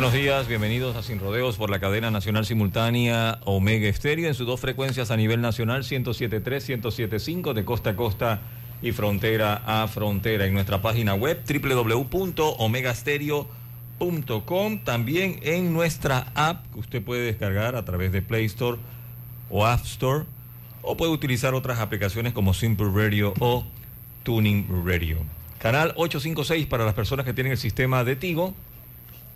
Buenos días, bienvenidos a Sin Rodeos por la cadena nacional simultánea Omega Estéreo en sus dos frecuencias a nivel nacional 107.3, 107.5 de costa a costa y frontera a frontera. En nuestra página web www.omegastereo.com, también en nuestra app que usted puede descargar a través de Play Store o App Store o puede utilizar otras aplicaciones como Simple Radio o Tuning Radio. Canal 856 para las personas que tienen el sistema de Tigo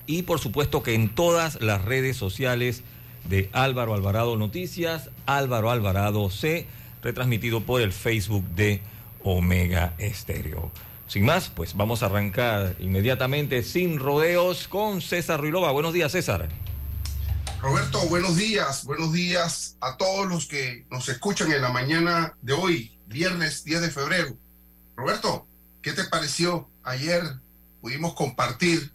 y por supuesto que en todas las redes sociales de Álvaro Alvarado Noticias, Álvaro Alvarado C, retransmitido por el Facebook de Omega Estéreo. Sin más, pues vamos a arrancar inmediatamente sin rodeos con César Ruilova. Buenos días, César. Roberto, buenos días, buenos días a todos los que nos escuchan en la mañana de hoy, viernes 10 de febrero. Roberto, ¿qué te pareció? Ayer pudimos compartir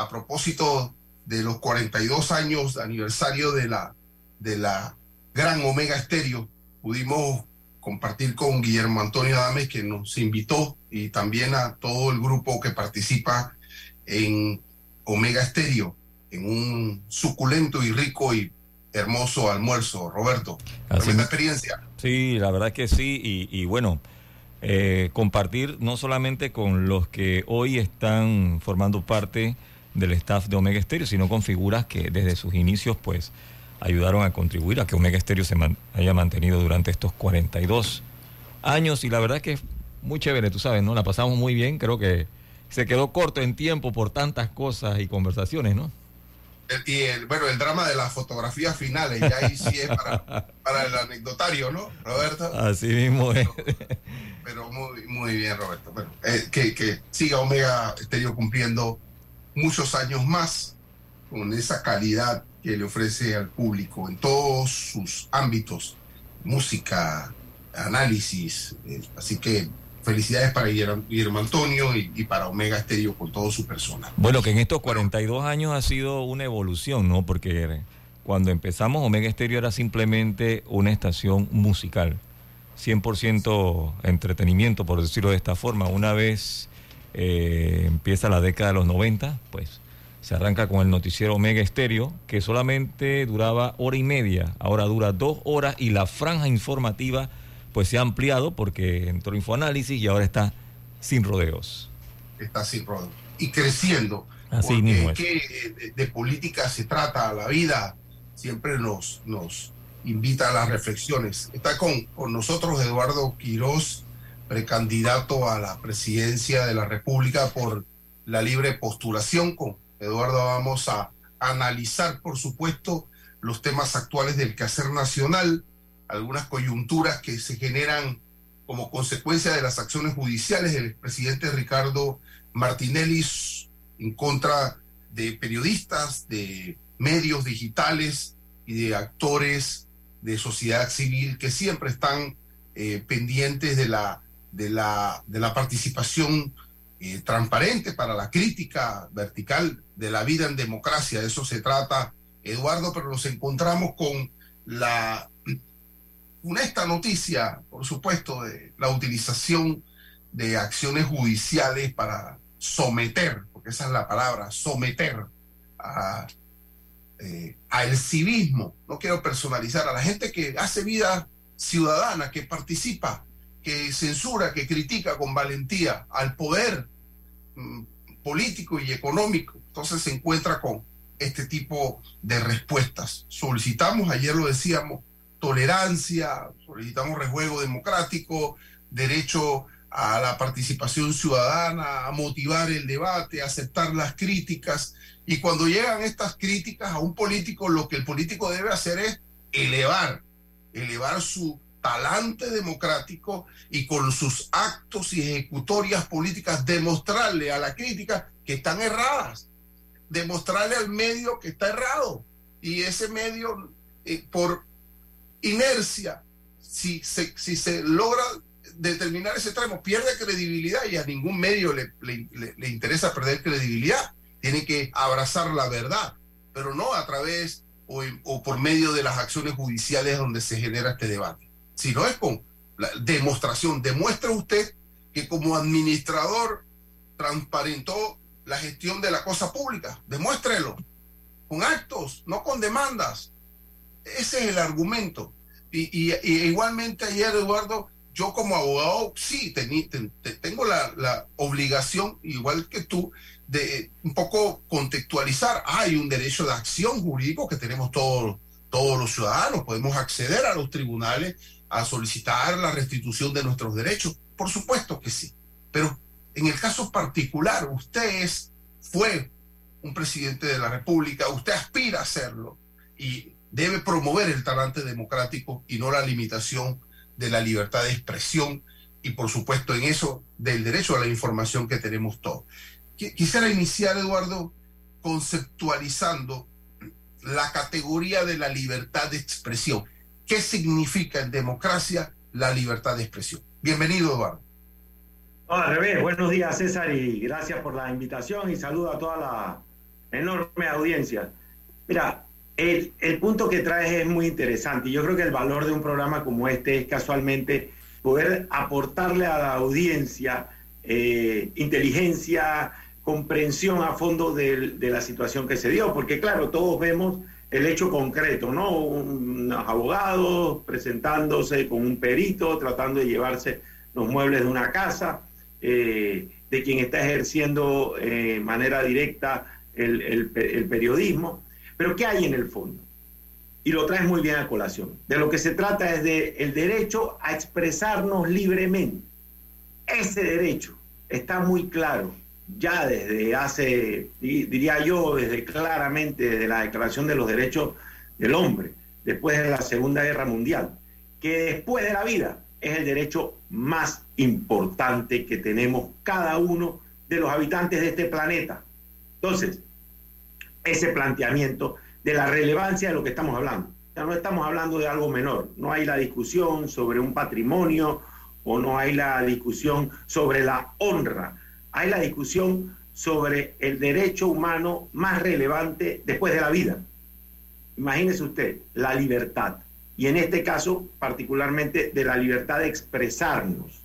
a propósito de los 42 años de aniversario de la, de la gran Omega Estéreo, pudimos compartir con Guillermo Antonio Adames, que nos invitó, y también a todo el grupo que participa en Omega Estéreo, en un suculento y rico y hermoso almuerzo, Roberto. Así experiencia. Sí, la verdad que sí, y, y bueno, eh, compartir no solamente con los que hoy están formando parte del staff de Omega Stereo, sino con figuras que desde sus inicios pues ayudaron a contribuir a que Omega Stereo se haya mantenido durante estos 42 años y la verdad que es muy chévere, tú sabes, ¿no? La pasamos muy bien, creo que se quedó corto en tiempo por tantas cosas y conversaciones, ¿no? Y el, bueno, el drama de las fotografías finales, ya ahí sí es para, el anecdotario, ¿no, Roberto? Así mismo es. Pero, muy, bien, Roberto. Eh, que, que siga Omega Stereo cumpliendo muchos años más con esa calidad que le ofrece al público en todos sus ámbitos, música, análisis. Eh, así que felicidades para Guillermo Antonio y, para Omega Estéreo con todo su persona. Bueno, que en estos 42 años ha sido una evolución, ¿no? Porque cuando empezamos Omega Estéreo era simplemente una estación musical, 100% entretenimiento, por decirlo de esta forma. Una vez eh, empieza la década de los 90, pues se arranca con el noticiero Omega Estéreo, que solamente duraba hora y media, ahora dura dos horas y la franja informativa pues se ha ampliado porque entró Infoanálisis y ahora está sin rodeos. Está sin rodeos. Y creciendo. Así mismo. Es. que de, política se trata, la vida siempre nos, nos invita a las reflexiones. Está con, con nosotros Eduardo Quirós, precandidato a la presidencia de la República por la libre postulación. Con Eduardo vamos a analizar, por supuesto, los temas actuales del quehacer nacional, algunas coyunturas que se generan como consecuencia de las acciones judiciales del presidente Ricardo Martinelli en contra de periodistas, de medios digitales y de actores de sociedad civil que siempre están eh, pendientes de la de la, de la participación eh, transparente para la crítica vertical de la vida en democracia. De eso se trata, Eduardo, pero nos encontramos con la esta noticia, por supuesto, de la utilización de acciones judiciales para someter, porque esa es la palabra, someter a, eh, al civismo. No quiero personalizar a la gente que hace vida ciudadana, que participa que censura, que critica con valentía al poder mm, político y económico, entonces se encuentra con este tipo de respuestas. Solicitamos, ayer lo decíamos, tolerancia, solicitamos rejuego democrático, derecho a la participación ciudadana, a motivar el debate, a aceptar las críticas. Y cuando llegan estas críticas a un político, lo que el político debe hacer es elevar, elevar su talante democrático y con sus actos y ejecutorias políticas demostrarle a la crítica que están erradas, demostrarle al medio que está errado. Y ese medio, eh, por inercia, si se, logra determinar ese tramo, pierde credibilidad y a ningún medio le, interesa perder credibilidad. Tiene que abrazar la verdad, pero no a través o por medio de las acciones judiciales donde se genera este debate sino es con la demostración. Demuestra usted que como administrador transparentó la gestión de la cosa pública. Demuéstrelo con actos, no con demandas. Ese es el argumento. Y, igualmente ayer, Eduardo, yo como abogado, sí, tengo la, obligación, igual que tú, de un poco contextualizar. Hay un derecho de acción jurídico que tenemos todos, todos los ciudadanos. Podemos acceder a los tribunales a solicitar la restitución de nuestros derechos. Por supuesto que sí. Pero en el caso particular, usted fue un presidente de la República, usted aspira a serlo y debe promover el talante democrático y no la limitación de la libertad de expresión y por supuesto en eso del derecho a la información que tenemos todos. Quisiera iniciar, Eduardo, conceptualizando la categoría de la libertad de expresión. ¿Qué significa en democracia la libertad de expresión? Bienvenido, Eduardo. al revés, buenos días César y gracias por la invitación y saludo a toda la enorme audiencia. Mira, el, punto que traes es muy interesante y yo creo que el valor de un programa como este es casualmente poder aportarle a la audiencia eh, inteligencia, comprensión a fondo de, la situación que se dio, porque claro, todos vemos el hecho concreto, ¿no? Unos abogados presentándose con un perito, tratando de llevarse los muebles de una casa, eh, de quien está ejerciendo de eh, manera directa el, periodismo. Pero ¿qué hay en el fondo? Y lo traes muy bien a colación. De lo que se trata es de derecho a expresarnos libremente. Ese derecho está muy claro ya desde hace, diría yo, desde claramente desde la Declaración de los Derechos del Hombre, después de la Segunda Guerra Mundial, que después de la vida es el derecho más importante que tenemos cada uno de los habitantes de este planeta. Entonces, ese planteamiento de la relevancia de lo que estamos hablando. Ya no estamos hablando de algo menor, no hay la discusión sobre un patrimonio o no hay la discusión sobre la honra hay la discusión sobre el derecho humano más relevante después de la vida. Imagínese usted, la libertad. Y en este caso, particularmente, de la libertad de expresarnos,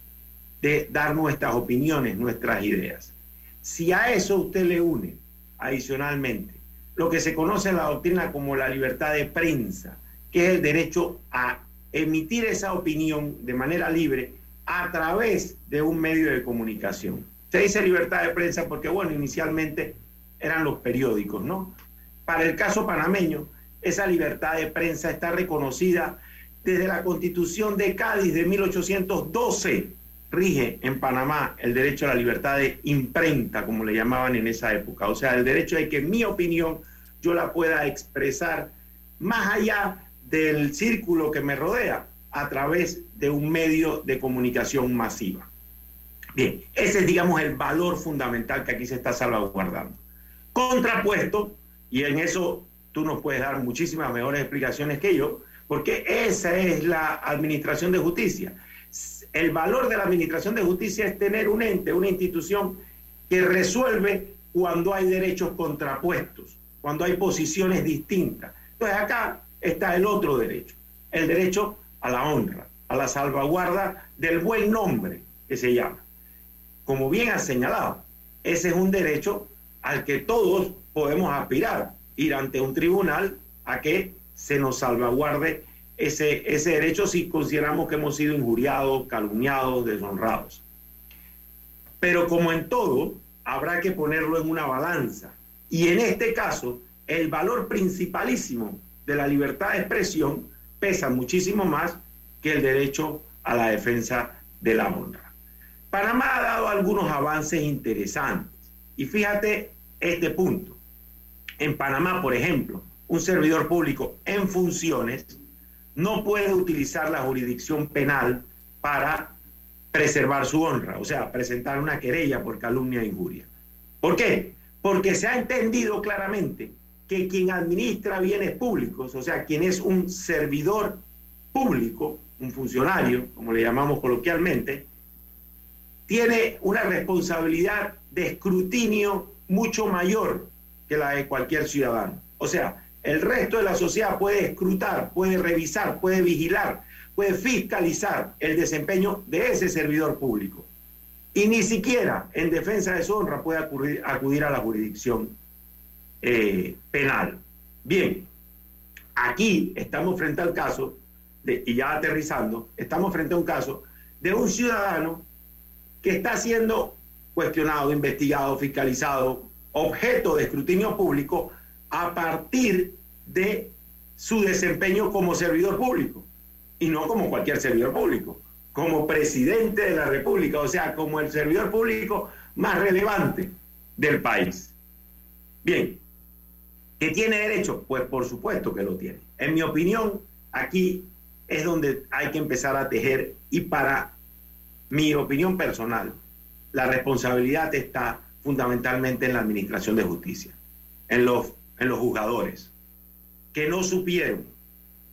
de dar nuestras opiniones, nuestras ideas. Si a eso usted le une, adicionalmente, lo que se conoce en la doctrina como la libertad de prensa, que es el derecho a emitir esa opinión de manera libre a través de un medio de comunicación. Se dice libertad de prensa porque, bueno, inicialmente eran los periódicos, ¿no? Para el caso panameño, esa libertad de prensa está reconocida desde la constitución de Cádiz de 1812. Rige en Panamá el derecho a la libertad de imprenta, como le llamaban en esa época. O sea, el derecho de que mi opinión yo la pueda expresar más allá del círculo que me rodea a través de un medio de comunicación masiva. Bien, ese es, digamos, el valor fundamental que aquí se está salvaguardando. Contrapuesto, y en eso tú nos puedes dar muchísimas mejores explicaciones que yo, porque esa es la administración de justicia. El valor de la administración de justicia es tener un ente, una institución que resuelve cuando hay derechos contrapuestos, cuando hay posiciones distintas. Entonces acá está el otro derecho, el derecho a la honra, a la salvaguarda del buen nombre que se llama como bien ha señalado, ese es un derecho al que todos podemos aspirar, ir ante un tribunal a que se nos salvaguarde ese, ese derecho si consideramos que hemos sido injuriados, calumniados, deshonrados. Pero como en todo, habrá que ponerlo en una balanza. Y en este caso, el valor principalísimo de la libertad de expresión pesa muchísimo más que el derecho a la defensa de la honra. Panamá ha dado algunos avances interesantes. Y fíjate este punto. En Panamá, por ejemplo, un servidor público en funciones no puede utilizar la jurisdicción penal para preservar su honra, o sea, presentar una querella por calumnia e injuria. ¿Por qué? Porque se ha entendido claramente que quien administra bienes públicos, o sea, quien es un servidor público, un funcionario, como le llamamos coloquialmente, tiene una responsabilidad de escrutinio mucho mayor que la de cualquier ciudadano. O sea, el resto de la sociedad puede escrutar, puede revisar, puede vigilar, puede fiscalizar el desempeño de ese servidor público. y ni siquiera en defensa de su honra puede acudir, a la jurisdicción eh, penal. Bien, aquí estamos frente al caso, de, y ya aterrizando, estamos frente a un caso de un ciudadano que está siendo cuestionado, investigado, fiscalizado, objeto de escrutinio público a partir de su desempeño como servidor público y no como cualquier servidor público, como presidente de la República, o sea, como el servidor público más relevante del país. Bien, ¿que tiene derecho? Pues por supuesto que lo tiene. En mi opinión, aquí es donde hay que empezar a tejer y para mi opinión personal, la responsabilidad está fundamentalmente en la administración de justicia, en los, en los juzgadores, que no supieron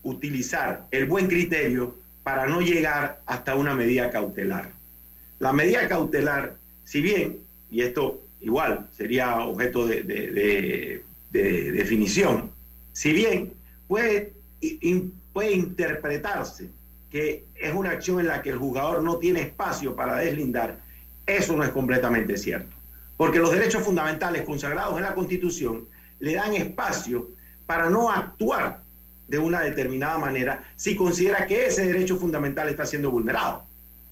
utilizar el buen criterio para no llegar hasta una medida cautelar. La medida cautelar, si bien, y esto igual sería objeto de, definición, si bien puede, puede interpretarse que es una acción en la que el jugador no tiene espacio para deslindar, eso no es completamente cierto. Porque los derechos fundamentales consagrados en la Constitución le dan espacio para no actuar de una determinada manera si considera que ese derecho fundamental está siendo vulnerado.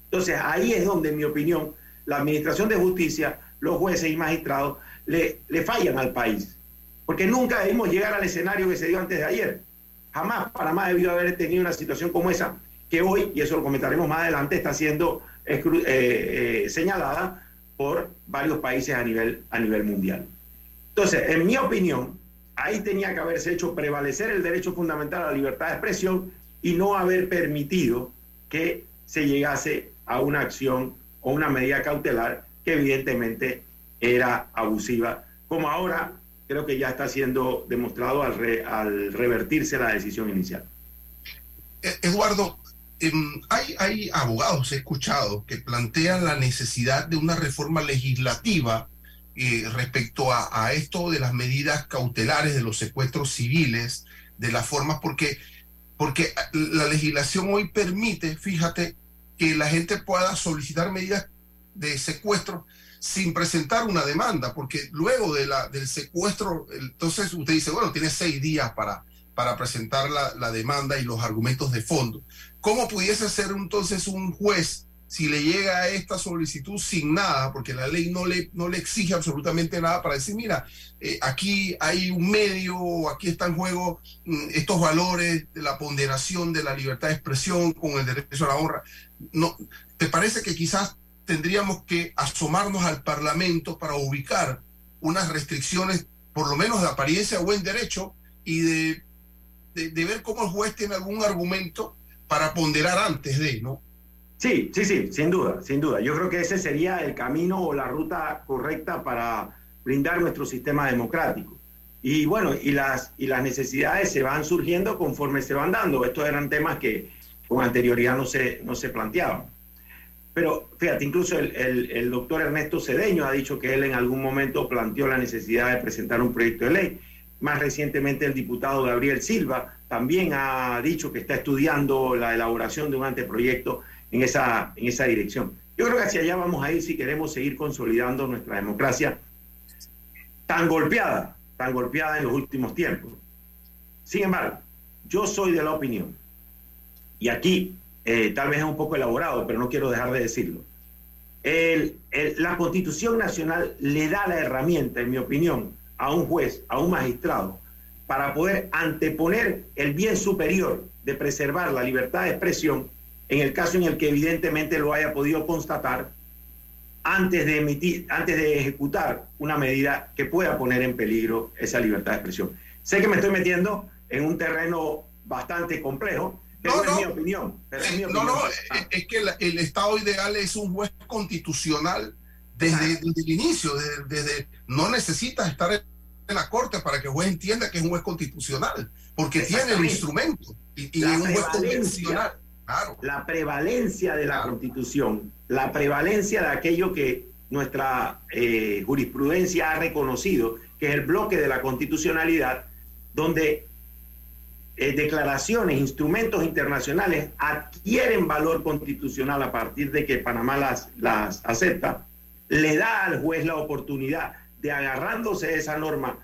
Entonces ahí es donde, en mi opinión, la Administración de Justicia, los jueces y magistrados le, le fallan al país. Porque nunca debimos llegar al escenario que se dio antes de ayer. Jamás Panamá debió haber tenido una situación como esa, que hoy, y eso lo comentaremos más adelante, está siendo eh, eh, señalada por varios países a nivel, a nivel mundial. Entonces, en mi opinión, ahí tenía que haberse hecho prevalecer el derecho fundamental a la libertad de expresión y no haber permitido que se llegase a una acción o una medida cautelar que evidentemente era abusiva, como ahora creo que ya está siendo demostrado al, revertirse la decisión inicial. Eduardo, hay, hay abogados, he escuchado, que plantean la necesidad de una reforma legislativa eh, respecto a, esto de las medidas cautelares, de los secuestros civiles, de las formas, porque, porque la legislación hoy permite, fíjate, que la gente pueda solicitar medidas de secuestro sin presentar una demanda, porque luego de la, del secuestro, entonces usted dice, bueno, tiene seis días para, para presentar la, la demanda y los argumentos de fondo. ¿Cómo pudiese ser entonces un juez si le llega esta solicitud sin nada, porque la ley no le, no le exige absolutamente nada para decir, mira, eh, aquí hay un medio, aquí está en juego mm, estos valores de la ponderación de la libertad de expresión con el derecho a la honra. No, ¿Te parece que quizás tendríamos que asomarnos al Parlamento para ubicar unas restricciones, por lo menos de apariencia o buen derecho, y de, de ver cómo el juez tiene algún argumento para ponderar antes de, ¿no? Sí, sí, sí, sin duda, sin duda. Yo creo que ese sería el camino o la ruta correcta para brindar nuestro sistema democrático. Y bueno, y las, y las necesidades se van surgiendo conforme se van dando. Estos eran temas que con anterioridad no se, no se planteaban. Pero fíjate, incluso el, el, el, doctor Ernesto Cedeño ha dicho que él en algún momento planteó la necesidad de presentar un proyecto de ley. Más recientemente el diputado Gabriel Silva también ha dicho que está estudiando la elaboración de un anteproyecto en esa, en esa dirección. Yo creo que hacia allá vamos a ir si queremos seguir consolidando nuestra democracia tan golpeada, tan golpeada en los últimos tiempos. Sin embargo, yo soy de la opinión, y aquí eh, tal vez es un poco elaborado, pero no quiero dejar de decirlo. la Constitución Nacional le da la herramienta, en mi opinión, a un juez, a un magistrado, para poder anteponer el bien superior de preservar la libertad de expresión en el caso en el que evidentemente lo haya podido constatar antes de emitir, antes de ejecutar una medida que pueda poner en peligro esa libertad de expresión. Sé que me estoy metiendo en un terreno bastante complejo, pero es mi opinión. No, no, ah. es que el estado ideal es un juez constitucional desde, el inicio, desde, no necesitas estar la corte para que el juez entienda que es un juez constitucional, porque tiene el instrumento y, y es un juez constitucional la prevalencia de la Constitución, la prevalencia de aquello que nuestra eh, jurisprudencia ha reconocido, que es el bloque de la constitucionalidad, donde eh, declaraciones, instrumentos internacionales adquieren valor constitucional a partir de que Panamá las, las acepta, le da al juez la oportunidad de agarrándose de esa norma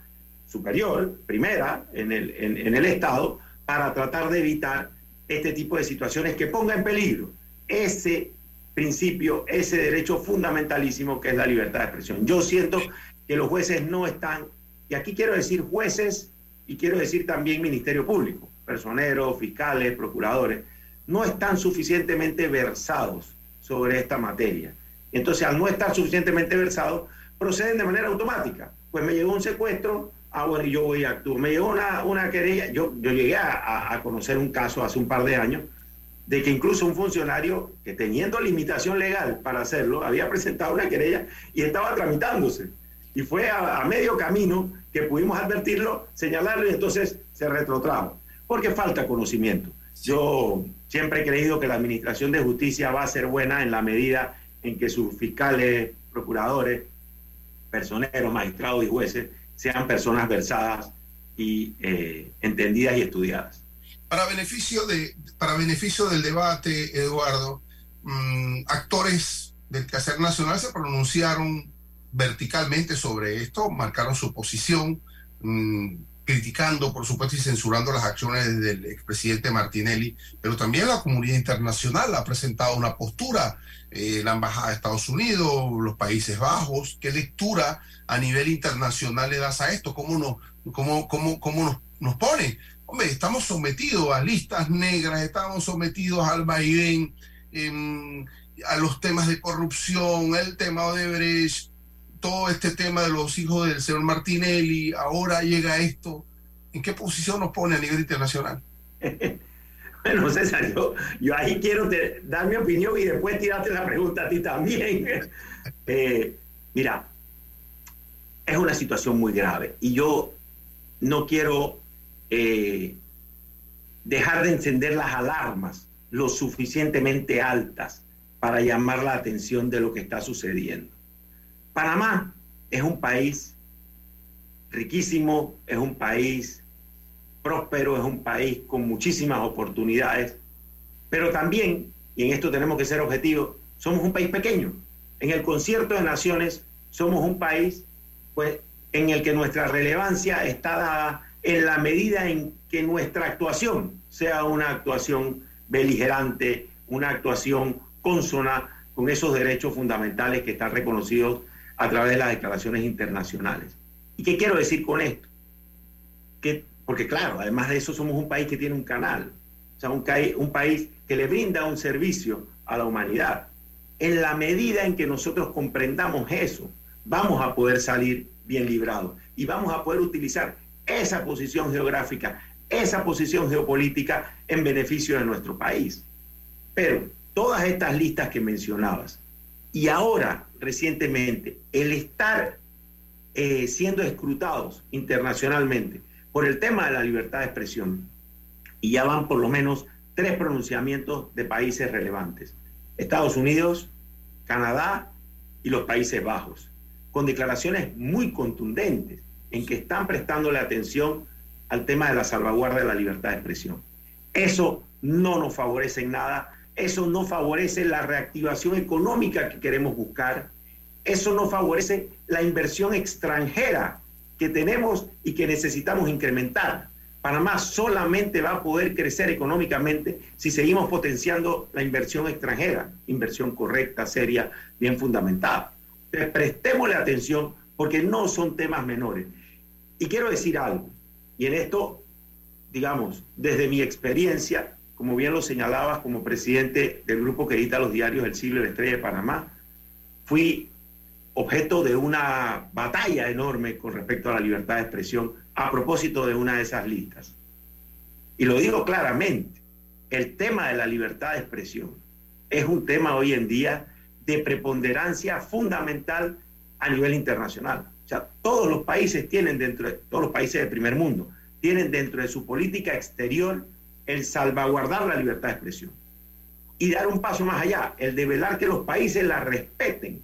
superior, primera, en el, en el Estado, para tratar de evitar este tipo de situaciones que ponga en peligro ese principio, ese derecho fundamentalísimo que es la libertad de expresión. Yo siento que los jueces no están, y aquí quiero decir jueces y quiero decir también Ministerio Público, personeros, fiscales, procuradores, no están suficientemente versados sobre esta materia. Entonces, al no estar suficientemente versados, proceden de manera automática. Pues me llegó un secuestro, ah, bueno, yo voy a actuar. Me llegó una, una querella, yo, yo llegué a, a, conocer un caso hace un par de años, de que incluso un funcionario que teniendo limitación legal para hacerlo, había presentado una querella y estaba tramitándose. Y fue a, a medio camino que pudimos advertirlo, señalarlo y entonces se retrotrajo, porque falta conocimiento. Yo siempre he creído que la Administración de Justicia va a ser buena en la medida en que sus fiscales, procuradores, personeros, magistrados y jueces sean personas versadas y eh, entendidas y estudiadas. Para beneficio, de, para beneficio del debate, Eduardo, mm, actores del quehacer nacional se pronunciaron verticalmente sobre esto, marcaron su posición, mm, criticando, por supuesto, y censurando las acciones del expresidente Martinelli, pero también la comunidad internacional ha presentado una postura, eh, la Embajada de Estados Unidos, los Países Bajos, ¿qué lectura a nivel internacional le das a esto? ¿Cómo, no, cómo, cómo, cómo nos, nos pone? Hombre, estamos sometidos a listas negras, estamos sometidos al vaivén, a los temas de corrupción, el tema de Brecht, todo este tema de los hijos del señor Martinelli, ahora llega esto, ¿en qué posición nos pone a nivel internacional? bueno, César, yo, yo ahí quiero dar mi opinión y después tirarte la pregunta a ti también. Eh, mira, es una situación muy grave y yo no quiero eh, dejar de encender las alarmas lo suficientemente altas para llamar la atención de lo que está sucediendo. Panamá es un país riquísimo, es un país próspero, es un país con muchísimas oportunidades, pero también, y en esto tenemos que ser objetivos, somos un país pequeño. En el concierto de naciones somos un país pues, en el que nuestra relevancia está dada en la medida en que nuestra actuación sea una actuación beligerante, una actuación consona con esos derechos fundamentales que están reconocidos a través de las declaraciones internacionales. ¿Y qué quiero decir con esto? Que, porque claro, además de eso somos un país que tiene un canal, o sea, un, un país que le brinda un servicio a la humanidad. En la medida en que nosotros comprendamos eso, vamos a poder salir bien librados y vamos a poder utilizar esa posición geográfica, esa posición geopolítica en beneficio de nuestro país. Pero todas estas listas que mencionabas, y ahora, recientemente, el estar eh, siendo escrutados internacionalmente por el tema de la libertad de expresión, y ya van por lo menos tres pronunciamientos de países relevantes, Estados Unidos, Canadá y los Países Bajos, con declaraciones muy contundentes en que están prestando la atención al tema de la salvaguarda de la libertad de expresión. Eso no nos favorece en nada eso no favorece la reactivación económica que queremos buscar, eso no favorece la inversión extranjera que tenemos y que necesitamos incrementar. Panamá solamente va a poder crecer económicamente si seguimos potenciando la inversión extranjera, inversión correcta, seria, bien fundamentada. Entonces, prestémosle atención porque no son temas menores. Y quiero decir algo, y en esto, digamos, desde mi experiencia, como bien lo señalabas, como presidente del grupo que edita los diarios El Siglo y la Estrella de Panamá, fui objeto de una batalla enorme con respecto a la libertad de expresión a propósito de una de esas listas. Y lo digo claramente, el tema de la libertad de expresión es un tema hoy en día de preponderancia fundamental a nivel internacional. O sea, todos los países tienen dentro de, todos los países del primer mundo, tienen dentro de su política exterior el salvaguardar la libertad de expresión y dar un paso más allá, el de velar que los países la respeten.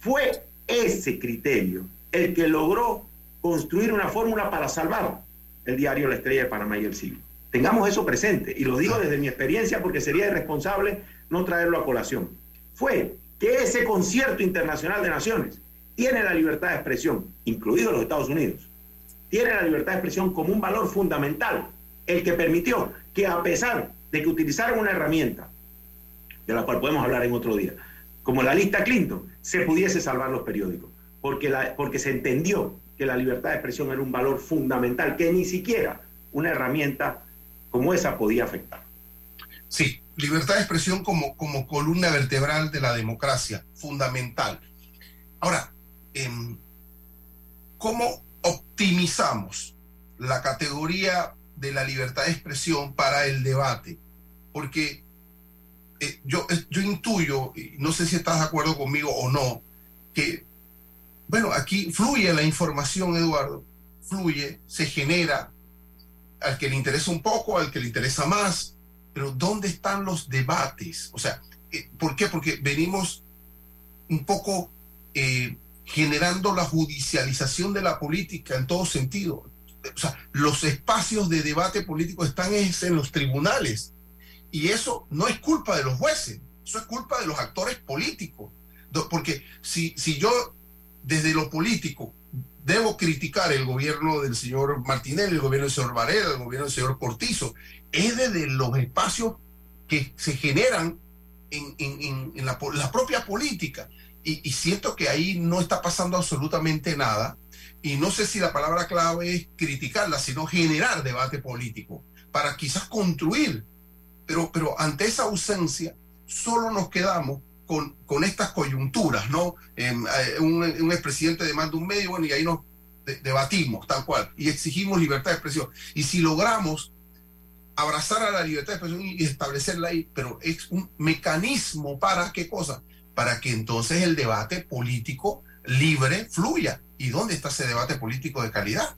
Fue ese criterio el que logró construir una fórmula para salvar el diario La Estrella de Panamá y el Siglo. Tengamos eso presente. Y lo digo desde mi experiencia porque sería irresponsable no traerlo a colación. Fue que ese concierto internacional de naciones tiene la libertad de expresión, incluido los Estados Unidos, tiene la libertad de expresión como un valor fundamental, el que permitió que a pesar de que utilizaron una herramienta, de la cual podemos hablar en otro día, como la lista Clinton, se pudiese salvar los periódicos, porque, porque se entendió que la libertad de expresión era un valor fundamental, que ni siquiera una herramienta como esa podía afectar. Sí, libertad de expresión como, como columna vertebral de la democracia, fundamental. Ahora, em, ¿cómo optimizamos la categoría de la libertad de expresión para el debate? Porque eh, yo, yo intuyo, no sé si estás de acuerdo conmigo o no, que, bueno, aquí fluye la información, Eduardo, fluye, se genera, al que le interesa un poco, al que le interesa más, pero ¿dónde están los debates? O sea, eh, ¿por qué? Porque venimos un poco eh, generando la judicialización de la política en todo sentido. O sea, los espacios de debate político están en los tribunales. Y eso no es culpa de los jueces, eso es culpa de los actores políticos. Porque si, si yo desde lo político debo criticar el gobierno del señor Martinelli, el gobierno del señor Varela, el gobierno del señor Cortizo, es desde los espacios que se generan en, la, propia política. Y, siento que ahí no está pasando absolutamente nada. Y no sé si la palabra clave es criticarla, sino generar debate político para quizás construir. Pero, pero ante esa ausencia, solo nos quedamos con, con estas coyunturas, ¿no? Em, eh, un, un expresidente demanda un medio, bueno, y ahí nos debatimos, tal cual, y exigimos libertad de expresión. Y si logramos abrazar a la libertad de expresión y establecerla ahí, pero es un mecanismo para qué cosa? Para que entonces el debate político libre fluya. ¿Y dónde está ese debate político de calidad?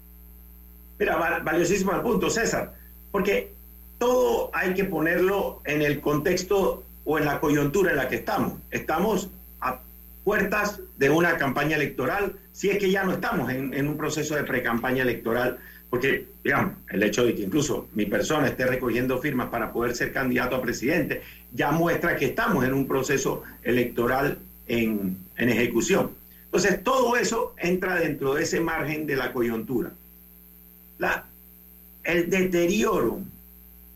Mira, valiosísimo el punto, César, porque todo hay que ponerlo en el contexto o en la coyuntura en la que estamos. Estamos a puertas de una campaña electoral, si es que ya no estamos en, un proceso de pre-campaña electoral porque, digamos, el hecho de que incluso mi persona esté recogiendo firmas para poder ser candidato a presidente ya muestra que estamos en un proceso electoral en, ejecución. Entonces, todo eso entra dentro de ese margen de la coyuntura. El deterioro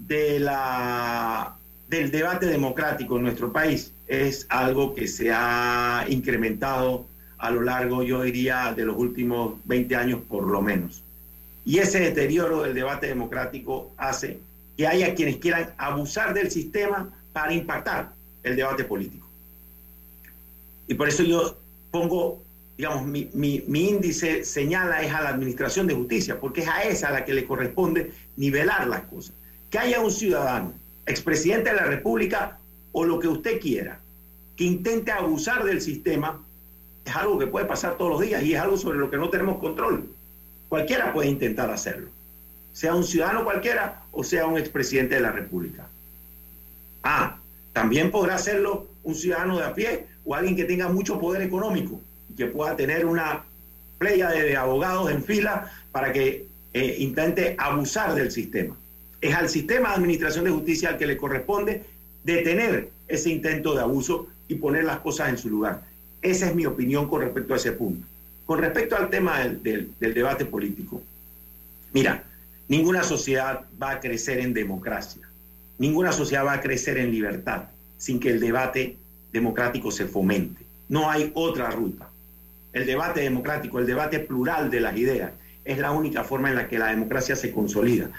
de la, del debate democrático en nuestro país es algo que se ha incrementado a lo largo, yo diría, de los últimos 20 años por lo menos. Y ese deterioro del debate democrático hace que haya quienes quieran abusar del sistema para impactar el debate político. Y por eso yo pongo, digamos, mi, índice señala es a la Administración de Justicia, porque es a esa a la que le corresponde nivelar las cosas. Que haya un ciudadano, expresidente de la República o lo que usted quiera, que intente abusar del sistema, es algo que puede pasar todos los días y es algo sobre lo que no tenemos control. Cualquiera puede intentar hacerlo, sea un ciudadano cualquiera o sea un expresidente de la República. Ah, también podrá hacerlo un ciudadano de a pie o alguien que tenga mucho poder económico y que pueda tener una playa de abogados en fila para que eh, intente abusar del sistema. Es al sistema de administración de justicia al que le corresponde detener ese intento de abuso y poner las cosas en su lugar. Esa es mi opinión con respecto a ese punto. Con respecto al tema del, debate político, mira, ninguna sociedad va a crecer en democracia, ninguna sociedad va a crecer en libertad sin que el debate democrático se fomente. No hay otra ruta. El debate democrático, el debate plural de las ideas, es la única forma en la que la democracia se consolida.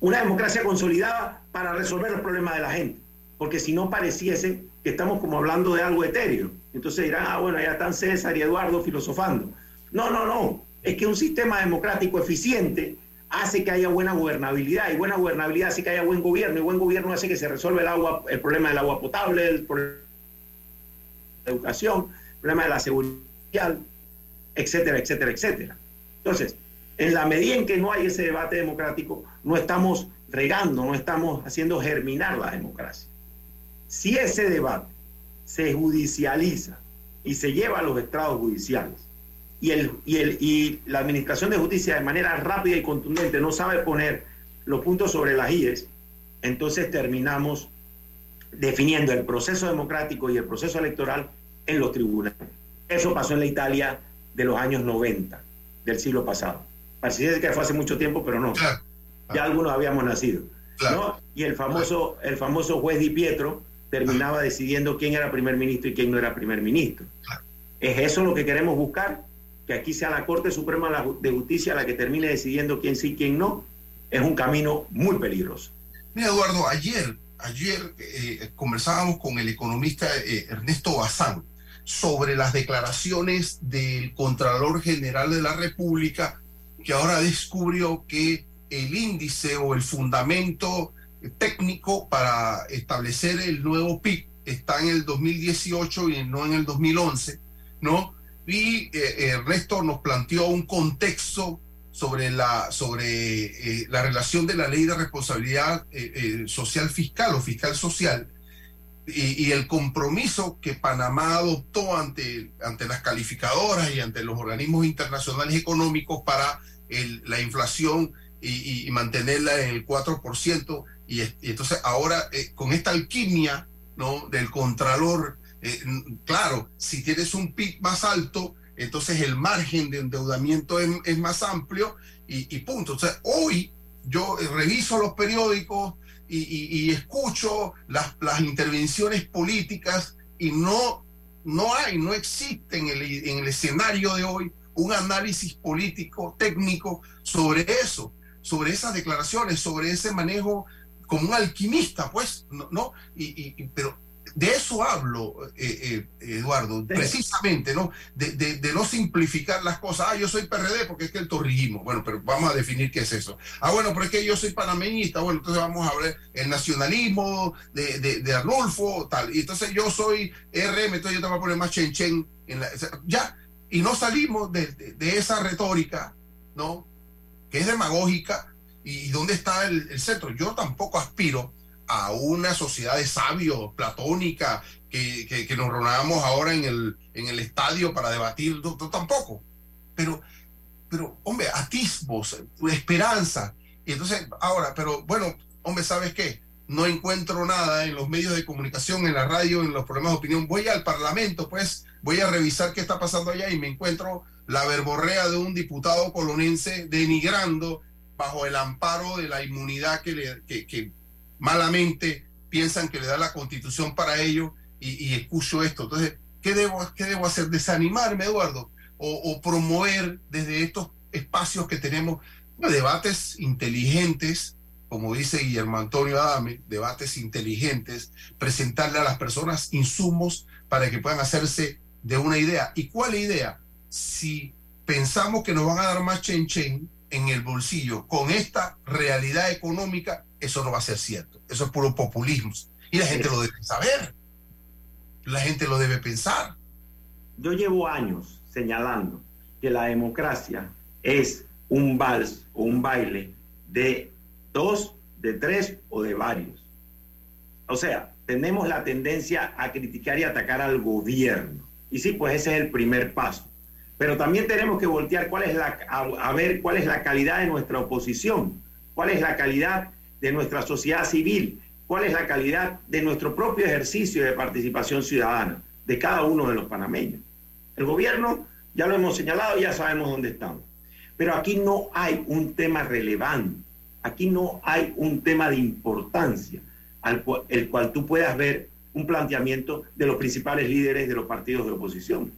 Una democracia consolidada para resolver los problemas de la gente, porque si no pareciese que estamos como hablando de algo etéreo. Entonces dirán, ah, bueno, ya están César y Eduardo filosofando. No, no, no. Es que un sistema democrático eficiente hace que haya buena gobernabilidad y buena gobernabilidad hace que haya buen gobierno y buen gobierno hace que se resuelva el agua, el problema del agua potable, el problema de la educación, el problema de la seguridad, etcétera, etcétera, etcétera. Entonces, en la medida en que no hay ese debate democrático, no estamos regando, no estamos haciendo germinar la democracia. Si ese debate se judicializa y se lleva a los estrados judiciales y, el, y, el, y la Administración de Justicia de manera rápida y contundente no sabe poner los puntos sobre las IES, entonces terminamos definiendo el proceso democrático y el proceso electoral en los tribunales. Eso pasó en la Italia de los años 90 del siglo pasado. Parece que fue hace mucho tiempo, pero no. Ya algunos habíamos nacido. Y el famoso, el famoso juez Di Pietro terminaba decidiendo quién era primer ministro y quién no era primer ministro. ¿Es eso lo que queremos buscar? Que aquí sea la Corte Suprema de Justicia la que termine decidiendo quién sí y quién no. Es un camino muy peligroso. Mira, Eduardo, ayer, ayer eh, conversábamos con el economista eh, Ernesto Bazán sobre las declaraciones del Contralor General de la República, que ahora descubrió que el índice o el fundamento técnico para establecer el nuevo PIB está en el 2018 y no en el 2011, ¿no? Y eh, el resto nos planteó un contexto sobre la, sobre, eh, la relación de la ley de responsabilidad eh, social fiscal o fiscal social y, el compromiso que Panamá adoptó ante, ante las calificadoras y ante los organismos internacionales económicos para la inflación y, mantenerla en el 4%. Y, y entonces ahora eh, con esta alquimia ¿no? del contralor, eh, claro, si tienes un PIB más alto, entonces el margen de endeudamiento es, más amplio y, punto. O hoy yo reviso los periódicos y, escucho las, intervenciones políticas y no, no hay, no existe en el escenario de hoy un análisis político, técnico sobre eso sobre esas declaraciones, sobre ese manejo como un alquimista, pues, ¿no? Y, pero de eso hablo, eh, eh, Eduardo, precisamente, ¿no? De, no simplificar las cosas. Ah, yo soy PRD porque es que el torrijismo. Bueno, pero vamos a definir qué es eso. Ah, bueno, pero es que yo soy panameñista. Bueno, entonces vamos a ver el nacionalismo de, de, Arnulfo, tal. Y entonces yo soy RM, entonces yo te voy a poner más chen chen. En la, ya, y no salimos de, esa retórica, ¿no? que es demagógica, y, dónde está el, centro. Yo tampoco aspiro a una sociedad de sabios, platónica, que, que, nos reunábamos ahora en el, en el estadio para debatir, yo, tampoco. Pero, pero, hombre, atisbos, esperanza. Y entonces, ahora, pero bueno, hombre, ¿sabes qué? No encuentro nada en los medios de comunicación, en la radio, en los programas de opinión. Voy al Parlamento, pues, voy a revisar qué está pasando allá y me encuentro la verborrea de un diputado colonense denigrando bajo el amparo de la inmunidad que, malamente piensan que le da la constitución para ello y, escucho esto. Entonces, ¿qué debo, qué debo hacer? ¿Desanimarme, Eduardo? O, promover desde estos espacios que tenemos debates inteligentes, como dice Guillermo Antonio Adame, debates inteligentes, presentarle a las personas insumos para que puedan hacerse de una idea. ¿Y cuál idea? si pensamos que nos van a dar más chen chen en el bolsillo con esta realidad económica, eso no va a ser cierto. Eso es puro populismo. Y la gente lo debe saber. La gente lo debe pensar. Yo llevo años señalando que la democracia es un vals o un baile de dos, de tres o de varios. O sea, tenemos la tendencia a criticar y atacar al gobierno. Y sí, pues ese es el primer paso. Pero también tenemos que voltear cuál es la, a, ver cuál es la calidad de nuestra oposición, cuál es la calidad de nuestra sociedad civil, cuál es la calidad de nuestro propio ejercicio de participación ciudadana de cada uno de los panameños. El gobierno, ya lo hemos señalado, ya sabemos dónde estamos. Pero aquí no hay un tema relevante, aquí no hay un tema de importancia, al el cual tú puedas ver un planteamiento de los principales líderes de los partidos de oposición.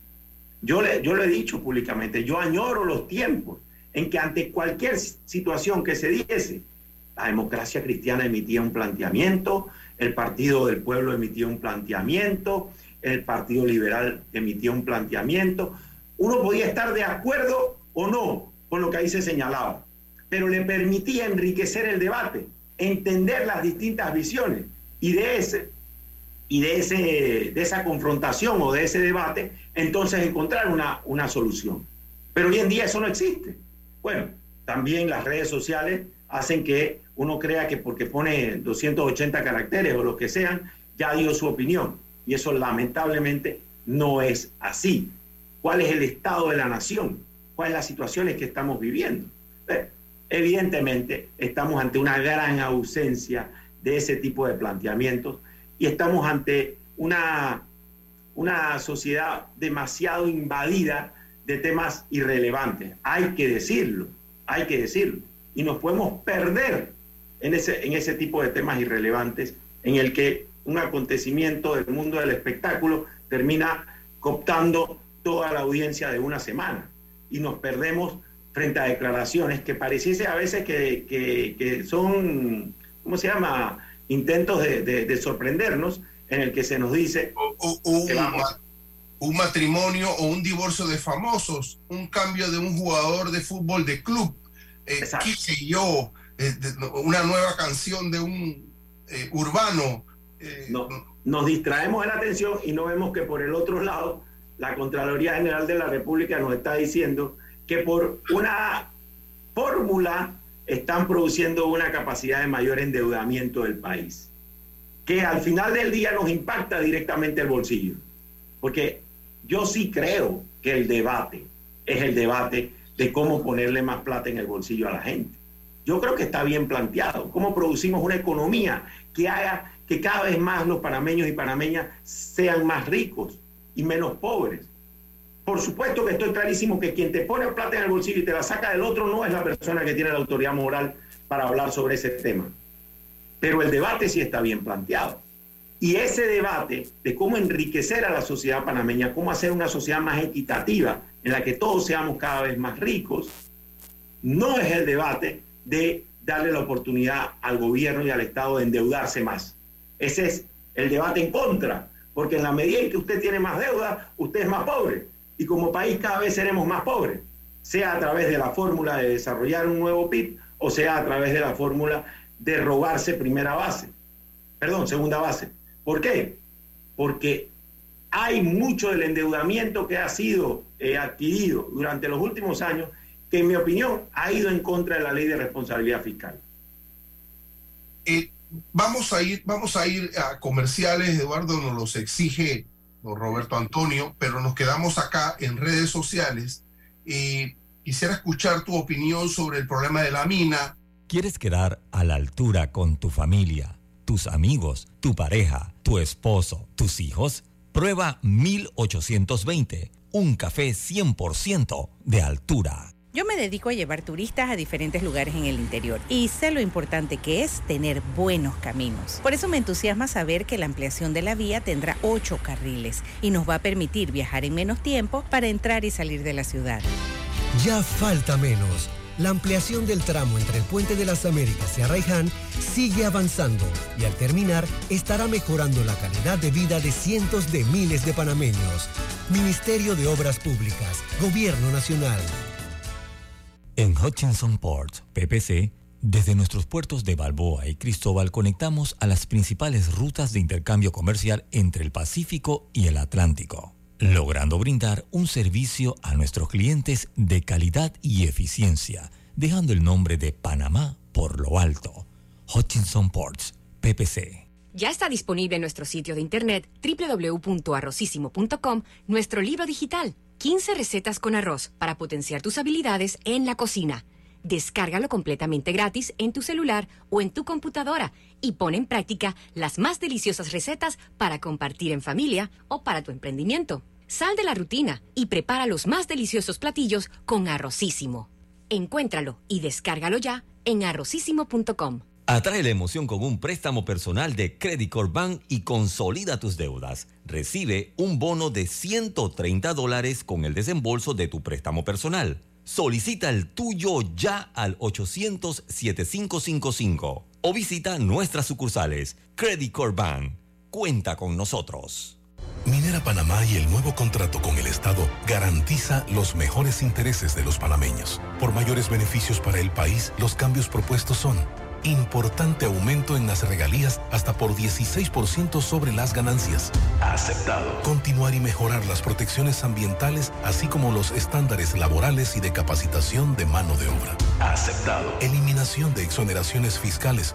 Yo, le, yo lo he dicho públicamente, yo añoro los tiempos en que ante cualquier situación que se diese, la democracia cristiana emitía un planteamiento, el Partido del Pueblo emitía un planteamiento, el Partido Liberal emitía un planteamiento. Uno podía estar de acuerdo o no con lo que ahí se señalaba, pero le permitía enriquecer el debate, entender las distintas visiones y de ese y de, ese, de esa confrontación o de ese debate, entonces encontrar una, una solución. Pero hoy en día eso no existe. Bueno, también las redes sociales hacen que uno crea que porque pone 280 caracteres o lo que sean, ya dio su opinión. Y eso lamentablemente no es así. ¿Cuál es el estado de la nación? ¿Cuáles las situaciones que estamos viviendo? Evidentemente, estamos ante una gran ausencia de ese tipo de planteamientos y estamos ante una, una sociedad demasiado invadida de temas irrelevantes. Hay que decirlo, hay que decirlo. Y nos podemos perder en ese, en ese tipo de temas irrelevantes en el que un acontecimiento del mundo del espectáculo termina cooptando toda la audiencia de una semana y nos perdemos frente a declaraciones que pareciese a veces que, son, ¿cómo se llama?, intentos de, sorprendernos en el que se nos dice... un, matrimonio o un divorcio de famosos, un cambio de un jugador de fútbol de club, eh, qué sé yo, eh, una nueva canción de un eh, urbano. no, nos distraemos de la atención y no vemos que por el otro lado la Contraloría General de la República nos está diciendo que por una fórmula están produciendo una capacidad de mayor endeudamiento del país, que al final del día nos impacta directamente el bolsillo. Porque yo sí creo que el debate es el debate de cómo ponerle más plata en el bolsillo a la gente. Yo creo que está bien planteado, cómo producimos una economía que haga que cada vez más los panameños y panameñas sean más ricos y menos pobres. Por supuesto que estoy clarísimo que quien te pone plata en el bolsillo y te la saca del otro no es la persona que tiene la autoridad moral para hablar sobre ese tema. Pero el debate sí está bien planteado. Y ese debate de cómo enriquecer a la sociedad panameña, cómo hacer una sociedad más equitativa, en la que todos seamos cada vez más ricos, no es el debate de darle la oportunidad al gobierno y al Estado de endeudarse más. Ese es el debate en contra porque en la medida en que usted tiene más deuda, usted es más pobre. Y como país cada vez seremos más pobres, sea a través de la fórmula de desarrollar un nuevo PIB o sea a través de la fórmula de robarse primera base, perdón, segunda base. ¿Por qué? Porque hay mucho del endeudamiento que ha sido eh, adquirido durante los últimos años que en mi opinión ha ido en contra de la ley de responsabilidad fiscal. Eh, vamos a ir, vamos a ir a comerciales, Eduardo nos los exige don Roberto Antonio, pero nos quedamos acá en redes sociales y quisiera escuchar tu opinión sobre el problema de la mina. ¿Quieres quedar a la altura con tu familia, tus amigos, tu pareja, tu esposo, tus hijos? Prueba 1820, un café 100% de altura. Yo me dedico a llevar turistas a diferentes lugares en el interior y sé lo importante que es tener buenos caminos. Por eso me entusiasma saber que la ampliación de la vía tendrá ocho carriles y nos va a permitir viajar en menos tiempo para entrar y salir de la ciudad. Ya falta menos. La ampliación del tramo entre el Puente de las Américas y Arraiján sigue avanzando y al terminar estará mejorando la calidad de vida de cientos de miles de panameños. Ministerio de Obras Públicas, Gobierno Nacional. En Hutchinson Ports, PPC, desde nuestros puertos de Balboa y Cristóbal conectamos a las principales rutas de intercambio comercial entre el Pacífico y el Atlántico, logrando brindar un servicio a nuestros clientes de calidad y eficiencia, dejando el nombre de Panamá por lo alto. Hutchinson Ports, PPC. Ya está disponible en nuestro sitio de internet www.arrocísimo.com nuestro libro digital 15 recetas con arroz para potenciar tus habilidades en la cocina. Descárgalo completamente gratis en tu celular o en tu computadora y pon en práctica las más deliciosas recetas para compartir en familia o para tu emprendimiento. Sal de la rutina y prepara los más deliciosos platillos con Arrocísimo. Encuéntralo y descárgalo ya en arrocísimo.com. Atrae la emoción con un préstamo personal de Credit Corp Bank y consolida tus deudas. Recibe un bono de 130 dólares con el desembolso de tu préstamo personal. Solicita el tuyo ya al 800-7555 o visita nuestras sucursales. Credit Corp Bank. Cuenta con nosotros. Minera Panamá y el nuevo contrato con el Estado garantiza los mejores intereses de los panameños. Por mayores beneficios para el país, los cambios propuestos son importante aumento en las regalías hasta por 16% sobre las ganancias. Aceptado. Continuar y mejorar las protecciones ambientales, así como los estándares laborales y de capacitación de mano de obra. Aceptado. Eliminación de exoneraciones fiscales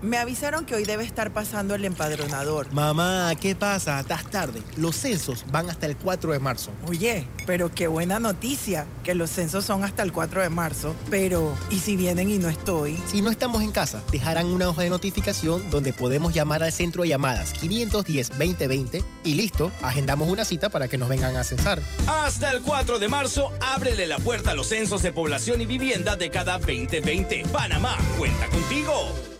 Me avisaron que hoy debe estar pasando el empadronador. Mamá, ¿qué pasa? Estás tarde. Los censos van hasta el 4 de marzo. Oye, pero qué buena noticia, que los censos son hasta el 4 de marzo. Pero, ¿y si vienen y no estoy? Si no estamos en casa, dejarán una hoja de notificación donde podemos llamar al centro de llamadas 510-2020 y listo, agendamos una cita para que nos vengan a censar. Hasta el 4 de marzo, ábrele la puerta a los censos de población y vivienda de cada 2020. Panamá, cuenta contigo.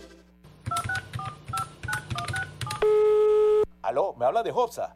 Aló, ¿me habla de Hopsa?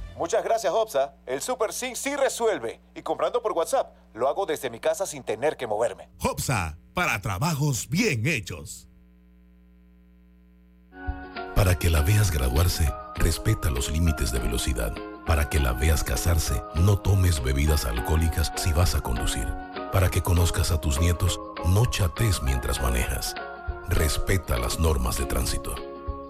Muchas gracias, Hopsa. El Super Sync sí resuelve. Y comprando por WhatsApp, lo hago desde mi casa sin tener que moverme. Hopsa, para trabajos bien hechos. Para que la veas graduarse, respeta los límites de velocidad. Para que la veas casarse, no tomes bebidas alcohólicas si vas a conducir. Para que conozcas a tus nietos, no chates mientras manejas respeta las normas de tránsito.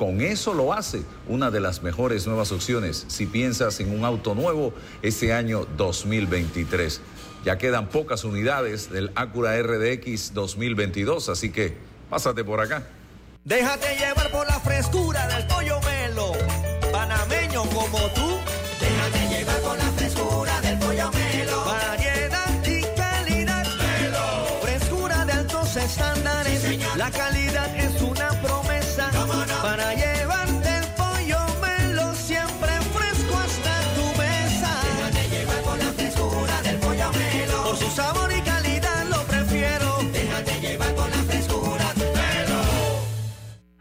con eso lo hace una de las mejores nuevas opciones si piensas en un auto nuevo este año 2023. Ya quedan pocas unidades del Acura RDX 2022, así que pásate por acá. Déjate llevar por la frescura del pollo melo, panameño como tú. Déjate llevar por la frescura del pollo melo. Variedad y calidad. Melo. Frescura de altos estándares. la calidad es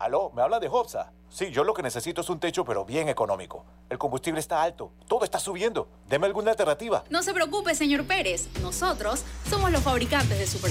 Aló, ¿me habla de Hopsa? Sí, yo lo que necesito es un techo, pero bien económico. El combustible está alto, todo está subiendo. Deme alguna alternativa. No se preocupe, señor Pérez. Nosotros somos los fabricantes de Super.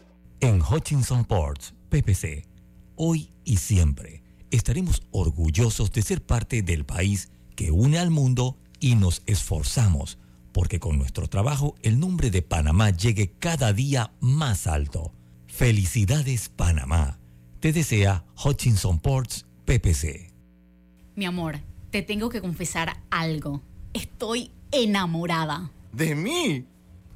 En Hutchinson Ports, PPC, hoy y siempre estaremos orgullosos de ser parte del país que une al mundo y nos esforzamos porque con nuestro trabajo el nombre de Panamá llegue cada día más alto. Felicidades Panamá. Te desea Hutchinson Ports PPC. Mi amor, te tengo que confesar algo. Estoy enamorada. ¿De mí?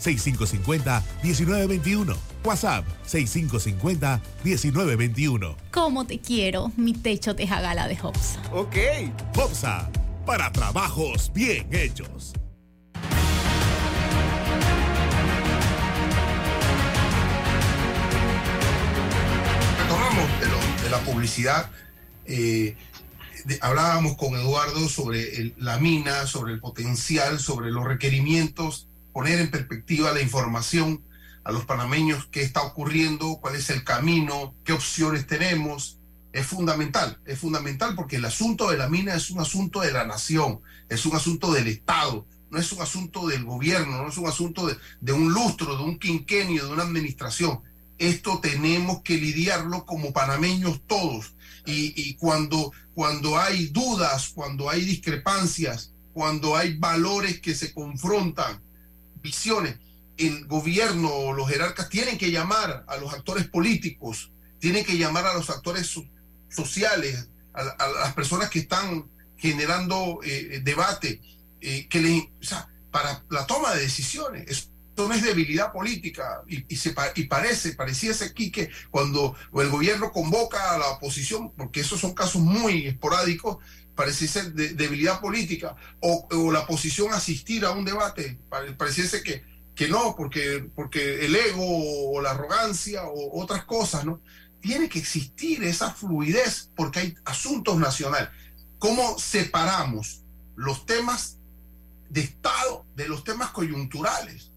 6550-1921. WhatsApp 6550-1921. ¿Cómo te quiero, mi techo de jagala de Hopsa? Ok. Hopsa, para trabajos bien hechos. Retomamos de, lo- de la publicidad. eh, de- hablábamos con Eduardo sobre el- la mina, sobre el potencial, sobre los requerimientos, poner en perspectiva la información a los panameños, qué está ocurriendo, cuál es el camino, qué opciones tenemos. Es fundamental, es fundamental porque el asunto de la mina es un asunto de la nación, es un asunto del Estado, no es un asunto del gobierno, no es un asunto de, un lustro, de un quinquenio, de una administración. Esto tenemos que lidiarlo como panameños todos. Y, y cuando, cuando hay dudas, cuando hay discrepancias, cuando hay valores que se confrontan, visiones, el gobierno los jerarcas tienen que llamar a los actores políticos, tienen que llamar a los actores so- sociales, a, la- a las personas que están generando eh, debate, eh, que o sea, para la toma de decisiones. Eso no es debilidad política y, y, se, y parece, aquí que cuando el gobierno convoca a la oposición, porque esos son casos muy esporádicos, pareciese de- debilidad política, o, la oposición asistir a un debate, pare- pareciese que, que no, porque, porque el ego o la arrogancia o otras cosas, ¿no? Tiene que existir esa fluidez porque hay asuntos nacionales. ¿Cómo separamos los temas de Estado de los temas coyunturales?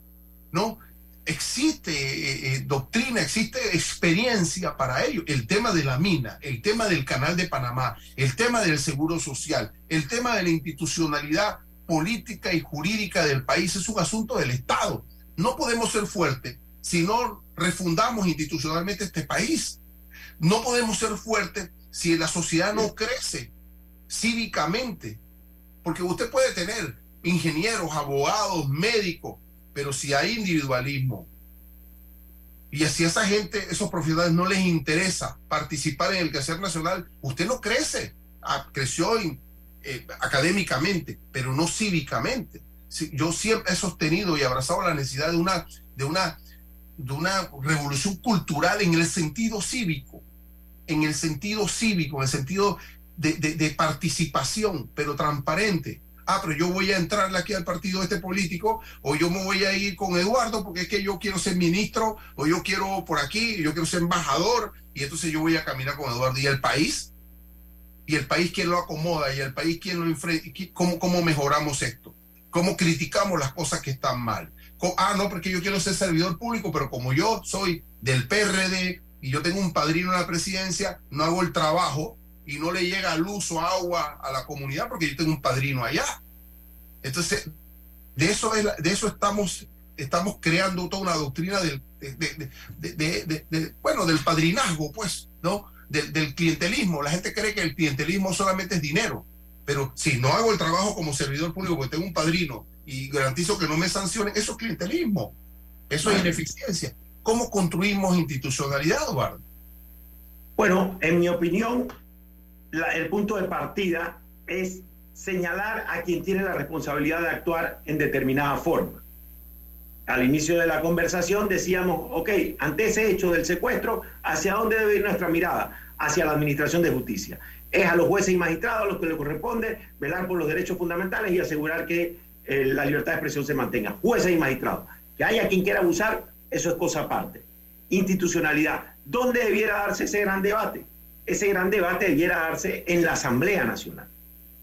¿No? Existe eh, eh, doctrina, existe experiencia para ello. El tema de la mina, el tema del canal de Panamá, el tema del seguro social, el tema de la institucionalidad política y jurídica del país es un asunto del Estado. No podemos ser fuertes si no refundamos institucionalmente este país. No podemos ser fuertes si la sociedad no crece cívicamente. Porque usted puede tener ingenieros, abogados, médicos, pero si hay individualismo y si a esa gente, esos profesionales no les interesa participar en el quehacer nacional, usted no crece. Ah, creció eh, académicamente, pero no cívicamente. Yo siempre he sostenido y abrazado la necesidad de una, de una, de una revolución cultural en el sentido cívico, en el sentido cívico, en el sentido de participación, pero transparente. Ah, pero yo voy a entrarle aquí al partido de este político, o yo me voy a ir con Eduardo porque es que yo quiero ser ministro, o yo quiero por aquí, yo quiero ser embajador, y entonces yo voy a caminar con Eduardo. ¿Y el país? ¿Y el país quién lo acomoda? ¿Y el país quién lo enfrenta? ¿Cómo, ¿Cómo mejoramos esto? ¿Cómo criticamos las cosas que están mal? ah, no, porque yo quiero ser servidor público, pero como yo soy del PRD y yo tengo un padrino en la presidencia, no hago el trabajo y no le llega luz o agua a la comunidad porque yo tengo un padrino allá. Entonces, de eso, es, de eso estamos, estamos creando toda una doctrina del, de, bueno, del padrinazgo, pues, ¿no? Del, del clientelismo. La gente cree que el clientelismo solamente es dinero, pero si no hago el trabajo como servidor público porque tengo un padrino y garantizo que no me sancionen, eso es clientelismo, eso es ineficiencia. ¿Cómo construimos institucionalidad, Eduardo? Bueno, en mi opinión, el punto de partida es señalar a quien tiene la responsabilidad de actuar en determinada forma. Al inicio de la conversación decíamos, ok, ante ese hecho del secuestro, ¿hacia dónde debe ir nuestra mirada? Hacia la Administración de Justicia. Es a los jueces y magistrados a los que les corresponde velar por los derechos fundamentales y asegurar que eh, la libertad de expresión se mantenga. Jueces y magistrados. Que haya quien quiera abusar, eso es cosa aparte. Institucionalidad. ¿Dónde debiera darse ese gran debate? Ese gran debate debiera darse en la Asamblea Nacional.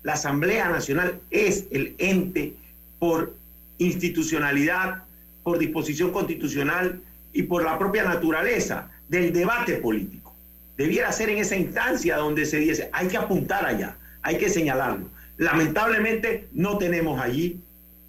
La Asamblea Nacional es el ente por institucionalidad, por disposición constitucional y por la propia naturaleza del debate político. Debiera ser en esa instancia donde se dice, hay que apuntar allá, hay que señalarlo. Lamentablemente no tenemos allí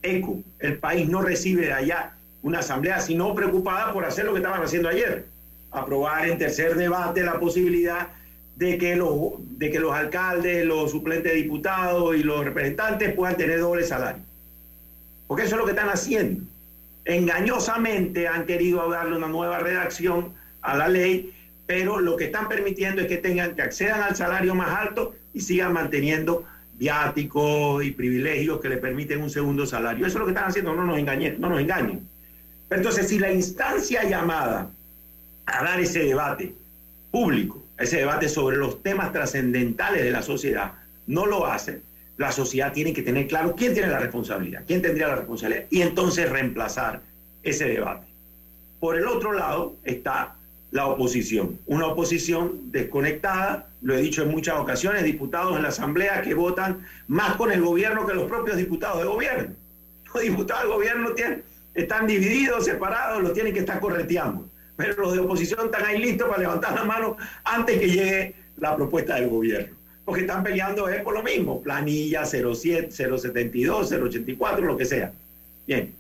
eco. El país no recibe de allá una asamblea, sino preocupada por hacer lo que estaban haciendo ayer. Aprobar en tercer debate la posibilidad de que los, de que los alcaldes, los suplentes diputados y los representantes puedan tener doble salario. Porque eso es lo que están haciendo. Engañosamente han querido darle una nueva redacción a la ley, pero lo que están permitiendo es que tengan que accedan al salario más alto y sigan manteniendo viáticos y privilegios que le permiten un segundo salario. Eso es lo que están haciendo, no nos engañen, no nos engañen. Entonces, si la instancia llamada a dar ese debate público, ese debate sobre los temas trascendentales de la sociedad, no lo hace, la sociedad tiene que tener claro quién tiene la responsabilidad, quién tendría la responsabilidad, y entonces reemplazar ese debate. Por el otro lado está la oposición, una oposición desconectada, lo he dicho en muchas ocasiones, diputados en la Asamblea que votan más con el gobierno que los propios diputados de gobierno. Los diputados del gobierno están divididos, separados, los tienen que estar correteando. Pero los de oposición están ahí listos para levantar la mano antes que llegue la propuesta del gobierno. Porque están peleando es por lo mismo, planilla 07, 072, 084, lo que sea. Bien.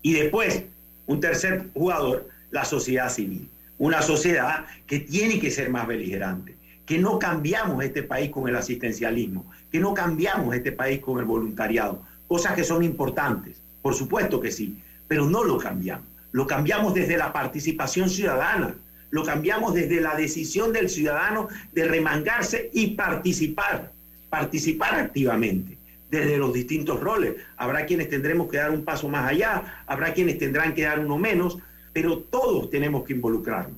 Y después, un tercer jugador, la sociedad civil. Una sociedad que tiene que ser más beligerante, que no cambiamos este país con el asistencialismo, que no cambiamos este país con el voluntariado, cosas que son importantes, por supuesto que sí, pero no lo cambiamos. Lo cambiamos desde la participación ciudadana, lo cambiamos desde la decisión del ciudadano de remangarse y participar, participar activamente desde los distintos roles. Habrá quienes tendremos que dar un paso más allá, habrá quienes tendrán que dar uno menos, pero todos tenemos que involucrarnos.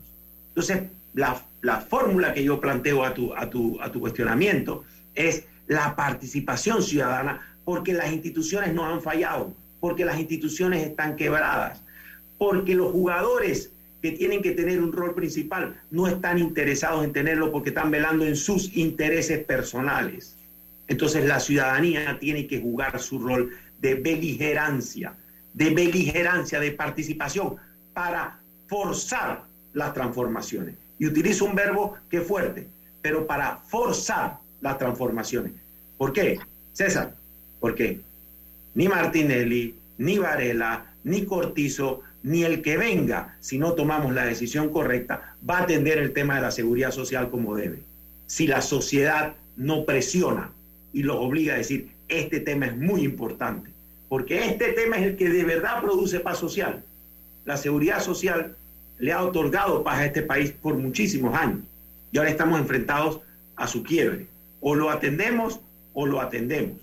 Entonces, la, la fórmula que yo planteo a tu, a, tu, a tu cuestionamiento es la participación ciudadana, porque las instituciones no han fallado, porque las instituciones están quebradas, porque los jugadores que tienen que tener un rol principal no están interesados en tenerlo porque están velando en sus intereses personales. Entonces la ciudadanía tiene que jugar su rol de beligerancia, de beligerancia, de participación para forzar las transformaciones. Y utilizo un verbo que es fuerte, pero para forzar las transformaciones. ¿Por qué? César, porque ni Martinelli, ni Varela, ni Cortizo, ni el que venga, si no tomamos la decisión correcta, va a atender el tema de la seguridad social como debe. Si la sociedad no presiona y los obliga a decir, este tema es muy importante, porque este tema es el que de verdad produce paz social. La seguridad social le ha otorgado paz a este país por muchísimos años y ahora estamos enfrentados a su quiebre. O lo atendemos o lo atendemos.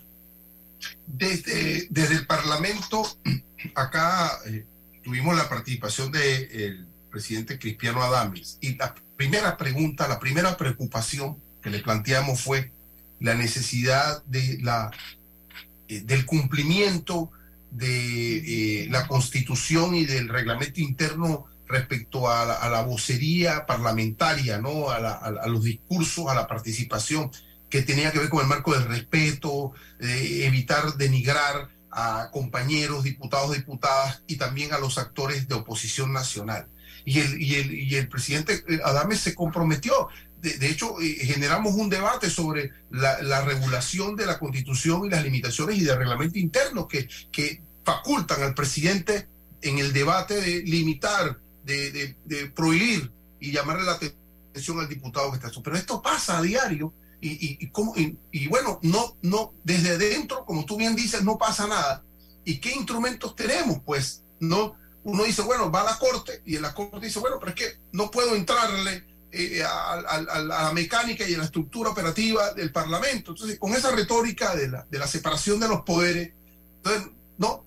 Desde, desde el Parlamento, acá eh, tuvimos la participación del presidente Cristiano Adames y la primera pregunta, la primera preocupación que le planteamos fue la necesidad de la, eh, del cumplimiento de eh, la constitución y del reglamento interno respecto a la, vocería parlamentaria, ¿no? A, a, los discursos, a la participación que tenía que ver con el marco del respeto, de evitar denigrar a compañeros, diputados, diputadas y también a los actores de oposición nacional. Y el, y el, y el presidente eh, Adame se comprometió. De, hecho, eh, generamos un debate sobre la, regulación de la constitución y las limitaciones y del reglamento interno que, que facultan al presidente en el debate de limitar, de, de, prohibir y llamarle la atención al diputado que está eso. Pero esto pasa a diario y, y, y, bueno, no, no, desde dentro, como tú bien dices, no pasa nada. ¿Y qué instrumentos tenemos? Pues no, uno dice, bueno, va a la corte y en la corte dice, bueno, pero es que no puedo entrarle eh, a, la mecánica y a la estructura operativa del Parlamento. Entonces, con esa retórica de la, de la separación de los poderes, entonces, no,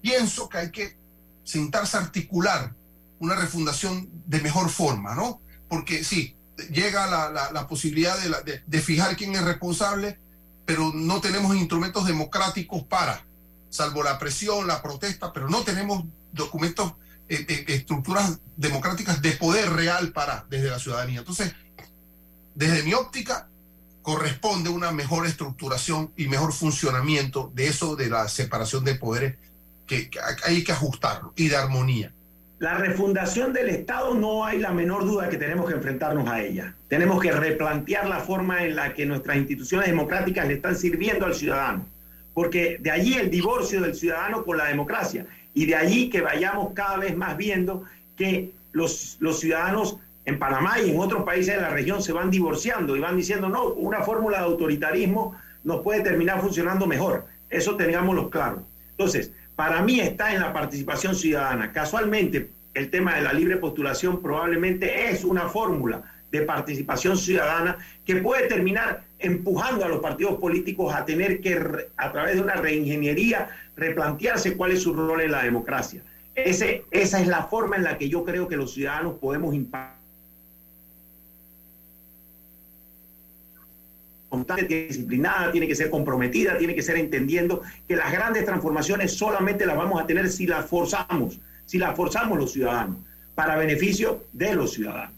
pienso que hay que sentarse a articular una refundación de mejor forma, ¿no? Porque sí, llega la, la, posibilidad de, de, fijar quién es responsable, pero no tenemos instrumentos democráticos para, salvo la presión, la protesta, pero no tenemos documentos, eh, eh, estructuras democráticas de poder real para desde la ciudadanía. Entonces, desde mi óptica, corresponde una mejor estructuración y mejor funcionamiento de eso de la separación de poderes que hay que ajustarlo y de armonía. La refundación del Estado no hay la menor duda que tenemos que enfrentarnos a ella. Tenemos que replantear la forma en la que nuestras instituciones democráticas le están sirviendo al ciudadano. Porque de allí el divorcio del ciudadano con la democracia. Y de allí que vayamos cada vez más viendo que los, los ciudadanos en Panamá y en otros países de la región se van divorciando y van diciendo, no, una fórmula de autoritarismo nos puede terminar funcionando mejor. Eso tengámoslo claro. Entonces, para mí está en la participación ciudadana. Casualmente, el tema de la libre postulación probablemente es una fórmula de participación ciudadana que puede terminar empujando a los partidos políticos a tener que, a través de una reingeniería, replantearse cuál es su rol en la democracia. Ese, esa es la forma en la que yo creo que los ciudadanos podemos impactar constante, disciplinada, tiene que ser comprometida, tiene que ser entendiendo que las grandes transformaciones solamente las vamos a tener si las forzamos, si las forzamos los ciudadanos, para beneficio de los ciudadanos.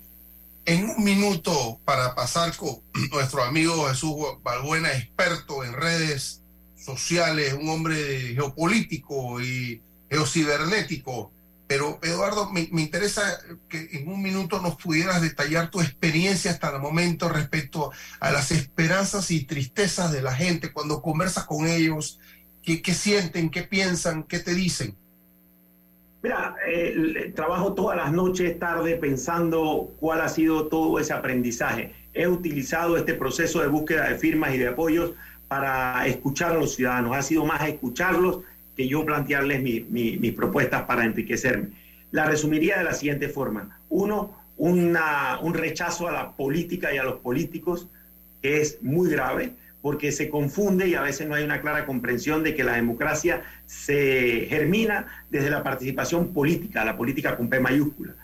En un minuto, para pasar con nuestro amigo Jesús Balbuena, experto en redes sociales, un hombre geopolítico y geocibernético, pero Eduardo, me, interesa que en un minuto nos pudieras detallar tu experiencia hasta el momento respecto a las esperanzas y tristezas de la gente cuando conversas con ellos, qué, sienten, qué piensan, qué te dicen. Mira, eh, trabajo todas las noches, tarde, pensando cuál ha sido todo ese aprendizaje. He utilizado este proceso de búsqueda de firmas y de apoyos para escuchar a los ciudadanos. Ha sido más escucharlos que yo plantearles mis propuestas para enriquecerme. La resumiría de la siguiente forma. Uno, un rechazo a la política y a los políticos, que es muy grave, porque se confunde y a veces no hay una clara comprensión de que la democracia se germina desde la participación política, la política con P mayúscula.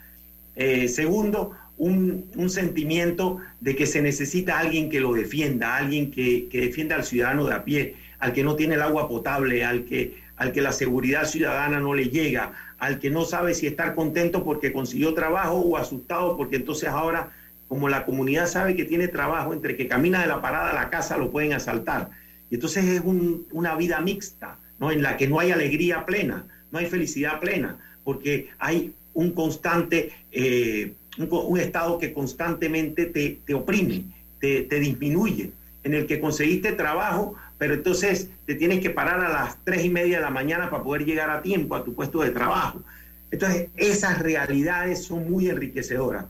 Eh, segundo, un, sentimiento de que se necesita alguien que lo defienda, alguien que, que defienda al ciudadano de a pie, al que no tiene el agua potable, al que al que la seguridad ciudadana no le llega, al que no sabe si estar contento porque consiguió trabajo o asustado porque entonces ahora, como la comunidad sabe que tiene trabajo, entre que camina de la parada a la casa lo pueden asaltar. Y entonces es una vida mixta, ¿no? en la que no hay alegría plena, no hay felicidad plena, porque hay un constante, eh, un, estado que constantemente te, oprime, te, te disminuye, en el que conseguiste trabajo, pero entonces te tienes que parar a las tres y media de la mañana para poder llegar a tiempo a tu puesto de trabajo. Entonces, esas realidades son muy enriquecedoras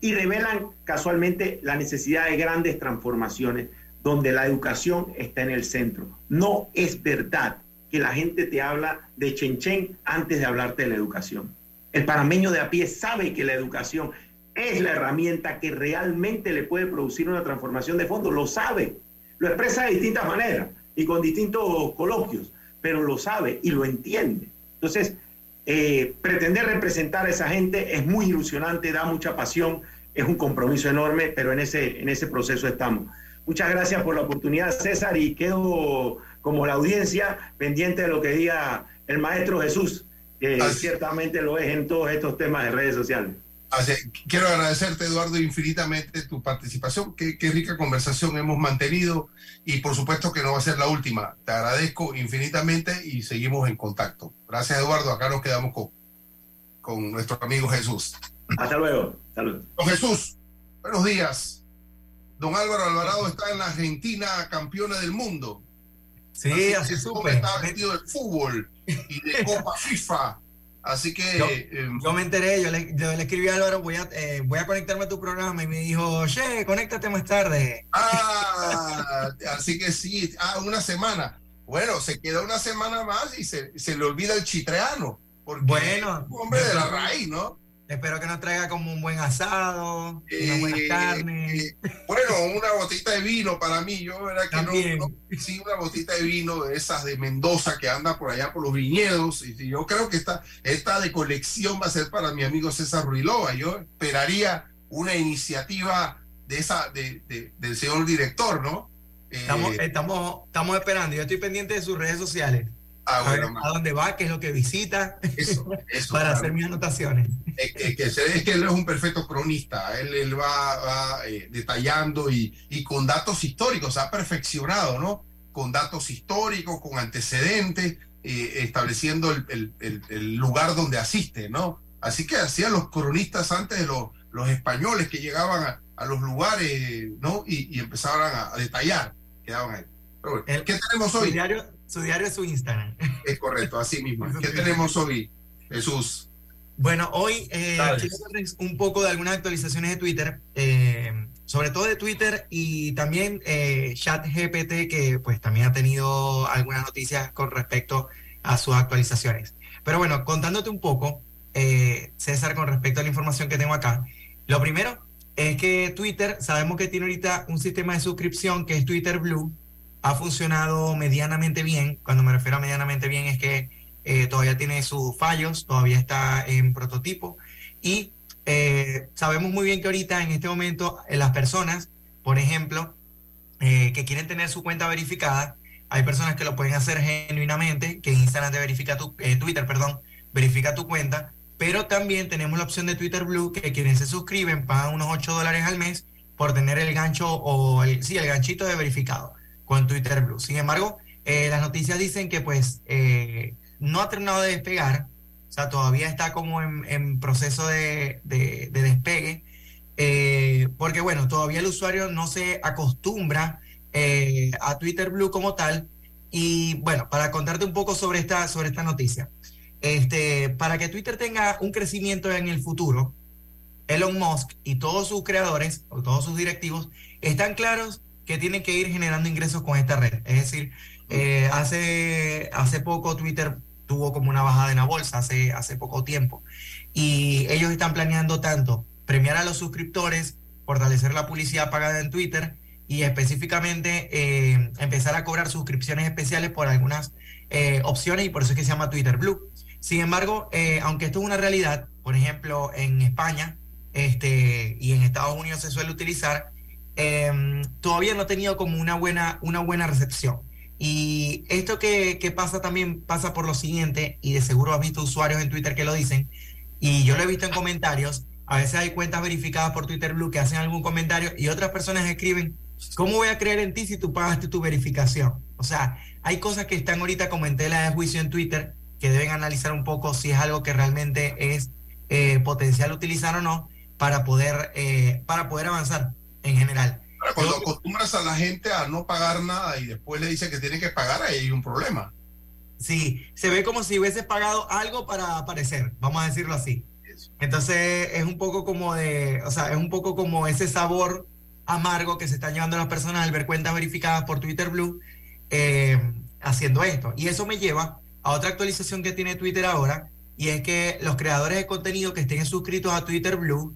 y revelan casualmente la necesidad de grandes transformaciones donde la educación está en el centro. No es verdad que la gente te habla de Chen antes de hablarte de la educación. El parameño de a pie sabe que la educación es la herramienta que realmente le puede producir una transformación de fondo, lo sabe lo expresa de distintas maneras y con distintos coloquios, pero lo sabe y lo entiende. Entonces, eh, pretender representar a esa gente es muy ilusionante, da mucha pasión, es un compromiso enorme, pero en ese, en ese proceso estamos. Muchas gracias por la oportunidad, César, y quedo como la audiencia pendiente de lo que diga el maestro Jesús, que ciertamente lo es en todos estos temas de redes sociales. Quiero agradecerte, Eduardo, infinitamente tu participación. Qué, qué, rica conversación hemos mantenido y por supuesto que no va a ser la última. Te agradezco infinitamente y seguimos en contacto. Gracias, Eduardo. Acá nos quedamos con, con nuestro amigo Jesús. Hasta luego. Salud. Don Jesús, buenos días. Don Álvaro Alvarado está en la Argentina campeona del mundo. Sí, así, así supe. Está metido del fútbol y de Copa FIFA. Así que. Yo, eh, yo, me enteré, yo le, yo le escribí a Álvaro, voy a, eh, voy a conectarme a tu programa y me dijo, che, conéctate más tarde. Ah, así que sí, ah, una semana. Bueno, se queda una semana más y se, se le olvida el chitreano. Porque bueno, es un hombre de la raíz, ¿no? Espero que nos traiga como un buen asado, una buena Eh, carne. eh, bueno, una botita de vino para mí, yo verdad que no, También. no- sí, una botita de vino de esas de Mendoza que anda por allá por los viñedos, y, yo creo que esta, esta de colección va a ser para mi amigo César Ruilova, yo esperaría una iniciativa de esa, de, de- del señor director, ¿no? Eh, Estamos, estamos, estamos esperando. Yo estoy pendiente de sus redes sociales. Ah, bueno, a dónde va, qué es lo que visita, eso, para claro. hacer mis anotaciones. es, es que, se- es que él es un perfecto cronista, él, él va, va, eh, detallando y, y con datos históricos, ha perfeccionado, ¿no? Con datos históricos, con antecedentes, eh, estableciendo el, el- el- el lugar donde asiste, ¿no? Así que hacían los cronistas antes de los, los españoles que llegaban a, a los lugares, ¿no? Y, y empezaban a, a detallar, quedaban ahí. Pero bueno, ¿Qué tenemos hoy? diario, su diario es su Instagram. Es correcto, así mismo. ¿Qué tenemos hoy, Jesús? Bueno, hoy eh, Dale. quiero darles un poco de algunas actualizaciones de Twitter, eh, sobre todo de Twitter y también eh, ChatGPT, que pues también ha tenido algunas noticias con respecto a sus actualizaciones. Pero bueno, contándote un poco, eh, César, con respecto a la información que tengo acá, lo primero es que Twitter, sabemos que tiene ahorita un sistema de suscripción que es Twitter Blue, ha funcionado medianamente bien. Cuando me refiero a medianamente bien es que eh, todavía tiene sus fallos, todavía está en prototipo. Y eh, sabemos muy bien que ahorita en este momento eh, las personas, por ejemplo, eh, que quieren tener su cuenta verificada, hay personas que lo pueden hacer genuinamente, que Instagram te verifica tu, eh, Twitter, perdón, verifica tu cuenta, pero también tenemos la opción de Twitter Blue, que quienes se suscriben pagan unos 8 dólares al mes por tener el gancho o el, sí, el ganchito de verificado con Twitter Blue. Sin embargo, eh, las noticias dicen que pues eh, no ha terminado de despegar, o sea, todavía está como en, proceso de, de- de despegue, eh, porque bueno, todavía el usuario no se acostumbra a Twitter Blue como tal. Y bueno, para contarte un poco sobre esta, sobre esta noticia, este, para que Twitter tenga un crecimiento en el futuro, Elon Musk y todos sus creadores o todos sus directivos están claros que tienen que ir generando ingresos con esta red. Es decir, eh, hace, hace poco Twitter tuvo como una bajada en la bolsa, hace, hace poco tiempo. Y ellos están planeando tanto premiar a los suscriptores, fortalecer la publicidad pagada en Twitter y específicamente eh, empezar a cobrar suscripciones especiales por algunas eh, opciones y por eso es que se llama Twitter Blue. Sin embargo, aunque esto es una realidad, por ejemplo, en España este, y en Estados Unidos se suele utilizar, eh, todavía no ha tenido como una buena, una buena recepción. Y esto que, que pasa también pasa por lo siguiente, y de seguro has visto usuarios en Twitter que lo dicen, y yo lo he visto en comentarios, a veces hay cuentas verificadas por Twitter Blue que hacen algún comentario y otras personas escriben, ¿cómo voy a creer en ti si tú pagaste tu verificación? O sea, hay cosas que están ahorita como en tela de juicio en Twitter que deben analizar un poco si es algo que realmente es eh, potencial utilizar o no para poder, eh, para poder avanzar en general. Ahora, cuando acostumbras a la gente a no pagar nada y después le dice que tiene que pagar, ahí hay un problema. Sí, se ve como si hubiese pagado algo para aparecer, vamos a decirlo así. Entonces es un poco como de, o sea, es un poco como ese sabor amargo que se están llevando las personas al ver cuentas verificadas por Twitter Blue eh, haciendo esto. Y eso me lleva a otra actualización que tiene Twitter ahora, y es que los creadores de contenido que estén suscritos a Twitter Blue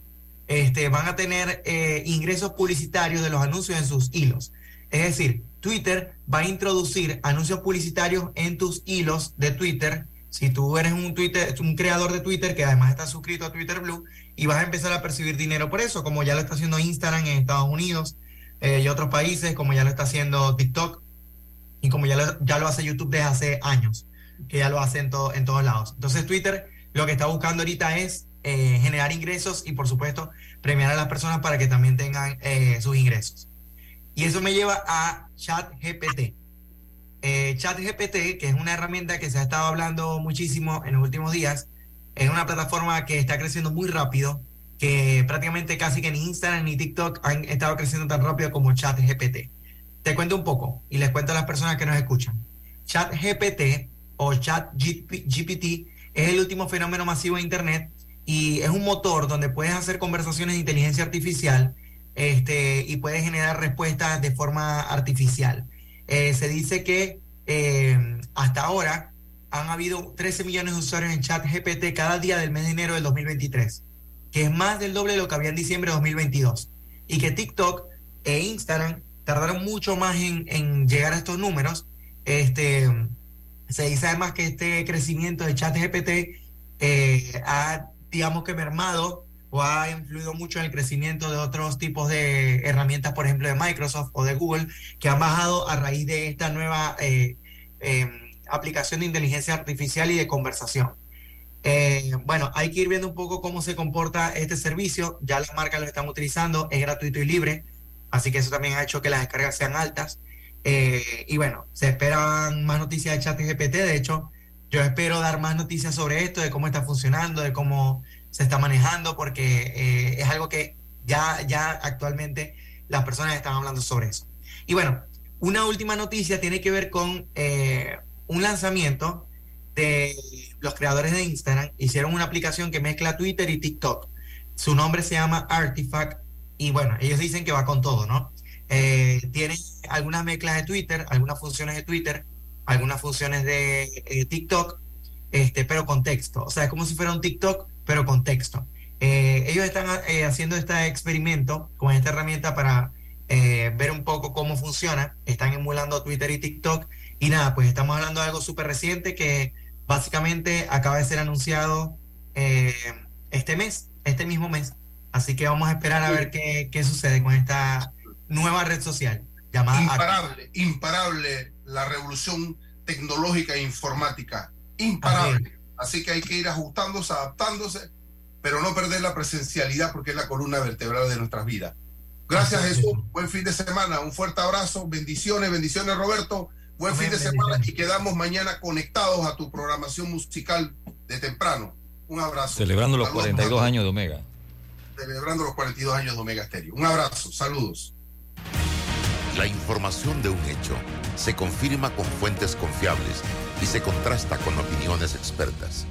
este, van a tener eh, ingresos publicitarios de los anuncios en sus hilos. Es decir, Twitter va a introducir anuncios publicitarios en tus hilos de Twitter. Si tú eres un, Twitter, un creador de Twitter que además está suscrito a Twitter Blue y vas a empezar a percibir dinero por eso, como ya lo está haciendo Instagram en Estados Unidos eh, y otros países, como ya lo está haciendo TikTok y como ya lo, ya lo hace YouTube desde hace años, que ya lo hace en, todo, en todos lados. Entonces Twitter lo que está buscando ahorita es eh, generar ingresos y por supuesto premiar a las personas para que también tengan eh, sus ingresos. Y eso me lleva a ChatGPT. Eh, ChatGPT, que es una herramienta que se ha estado hablando muchísimo en los últimos días, es una plataforma que está creciendo muy rápido, que prácticamente casi que ni Instagram ni TikTok han estado creciendo tan rápido como ChatGPT. Te cuento un poco y les cuento a las personas que nos escuchan. ChatGPT o ChatGPT es el último fenómeno masivo de Internet y es un motor donde puedes hacer conversaciones de inteligencia artificial este, y puedes generar respuestas de forma artificial. Eh, se dice que eh, hasta ahora han habido 13 millones de usuarios en ChatGPT cada día del mes de enero del 2023, que es más del doble de lo que había en diciembre de 2022. Y que TikTok e Instagram tardaron mucho más en, llegar a estos números. Este, se dice además que este crecimiento de ChatGPT eh, ha, digamos que mermado o ha influido mucho en el crecimiento de otros tipos de herramientas, por ejemplo, de Microsoft o de Google, que han bajado a raíz de esta nueva eh, em, aplicación de inteligencia artificial y de conversación. Eh, bueno, hay que ir viendo un poco cómo se comporta este servicio. Ya las marcas lo están utilizando, es gratuito y libre, así que eso también ha hecho que las descargas sean altas. Eh, y bueno, se esperan más noticias de ChatGPT. De hecho, yo espero dar más noticias sobre esto, de cómo está funcionando, de cómo se está manejando, porque eh, es algo que ya, ya actualmente las personas están hablando sobre eso. Y bueno, una última noticia tiene que ver con eh, un lanzamiento de los creadores de Instagram. Hicieron una aplicación que mezcla Twitter y TikTok. Su nombre se llama Artifact y bueno, ellos dicen que va con todo, ¿no? Eh, tiene algunas mezclas de Twitter, algunas funciones de Twitter, algunas funciones de TikTok, este, pero con texto. O sea, es como si fuera un TikTok, pero con texto. Eh, ellos están eh, haciendo este experimento con esta herramienta para eh, ver un poco cómo funciona. Están emulando Twitter y TikTok. Y nada, pues estamos hablando de algo súper reciente que básicamente acaba de ser anunciado este mes, este mismo mes. Así que vamos a esperar a ver qué, qué sucede con esta nueva red social llamada. Imparable, imparable la revolución tecnológica e informática. Imparable. Así que hay que ir ajustándose, adaptándose, pero no perder la presencialidad porque es la columna vertebral de nuestras vidas. Gracias Jesús, buen fin de semana, un fuerte abrazo, bendiciones, bendiciones Roberto, buen fin de semana y quedamos mañana conectados a tu programación musical de temprano. Un abrazo. Celebrando los 42 años de Omega. Celebrando los 42 años de Omega Stereo. Un abrazo, saludos. La información de un hecho se confirma con fuentes confiables y se contrasta con opiniones expertas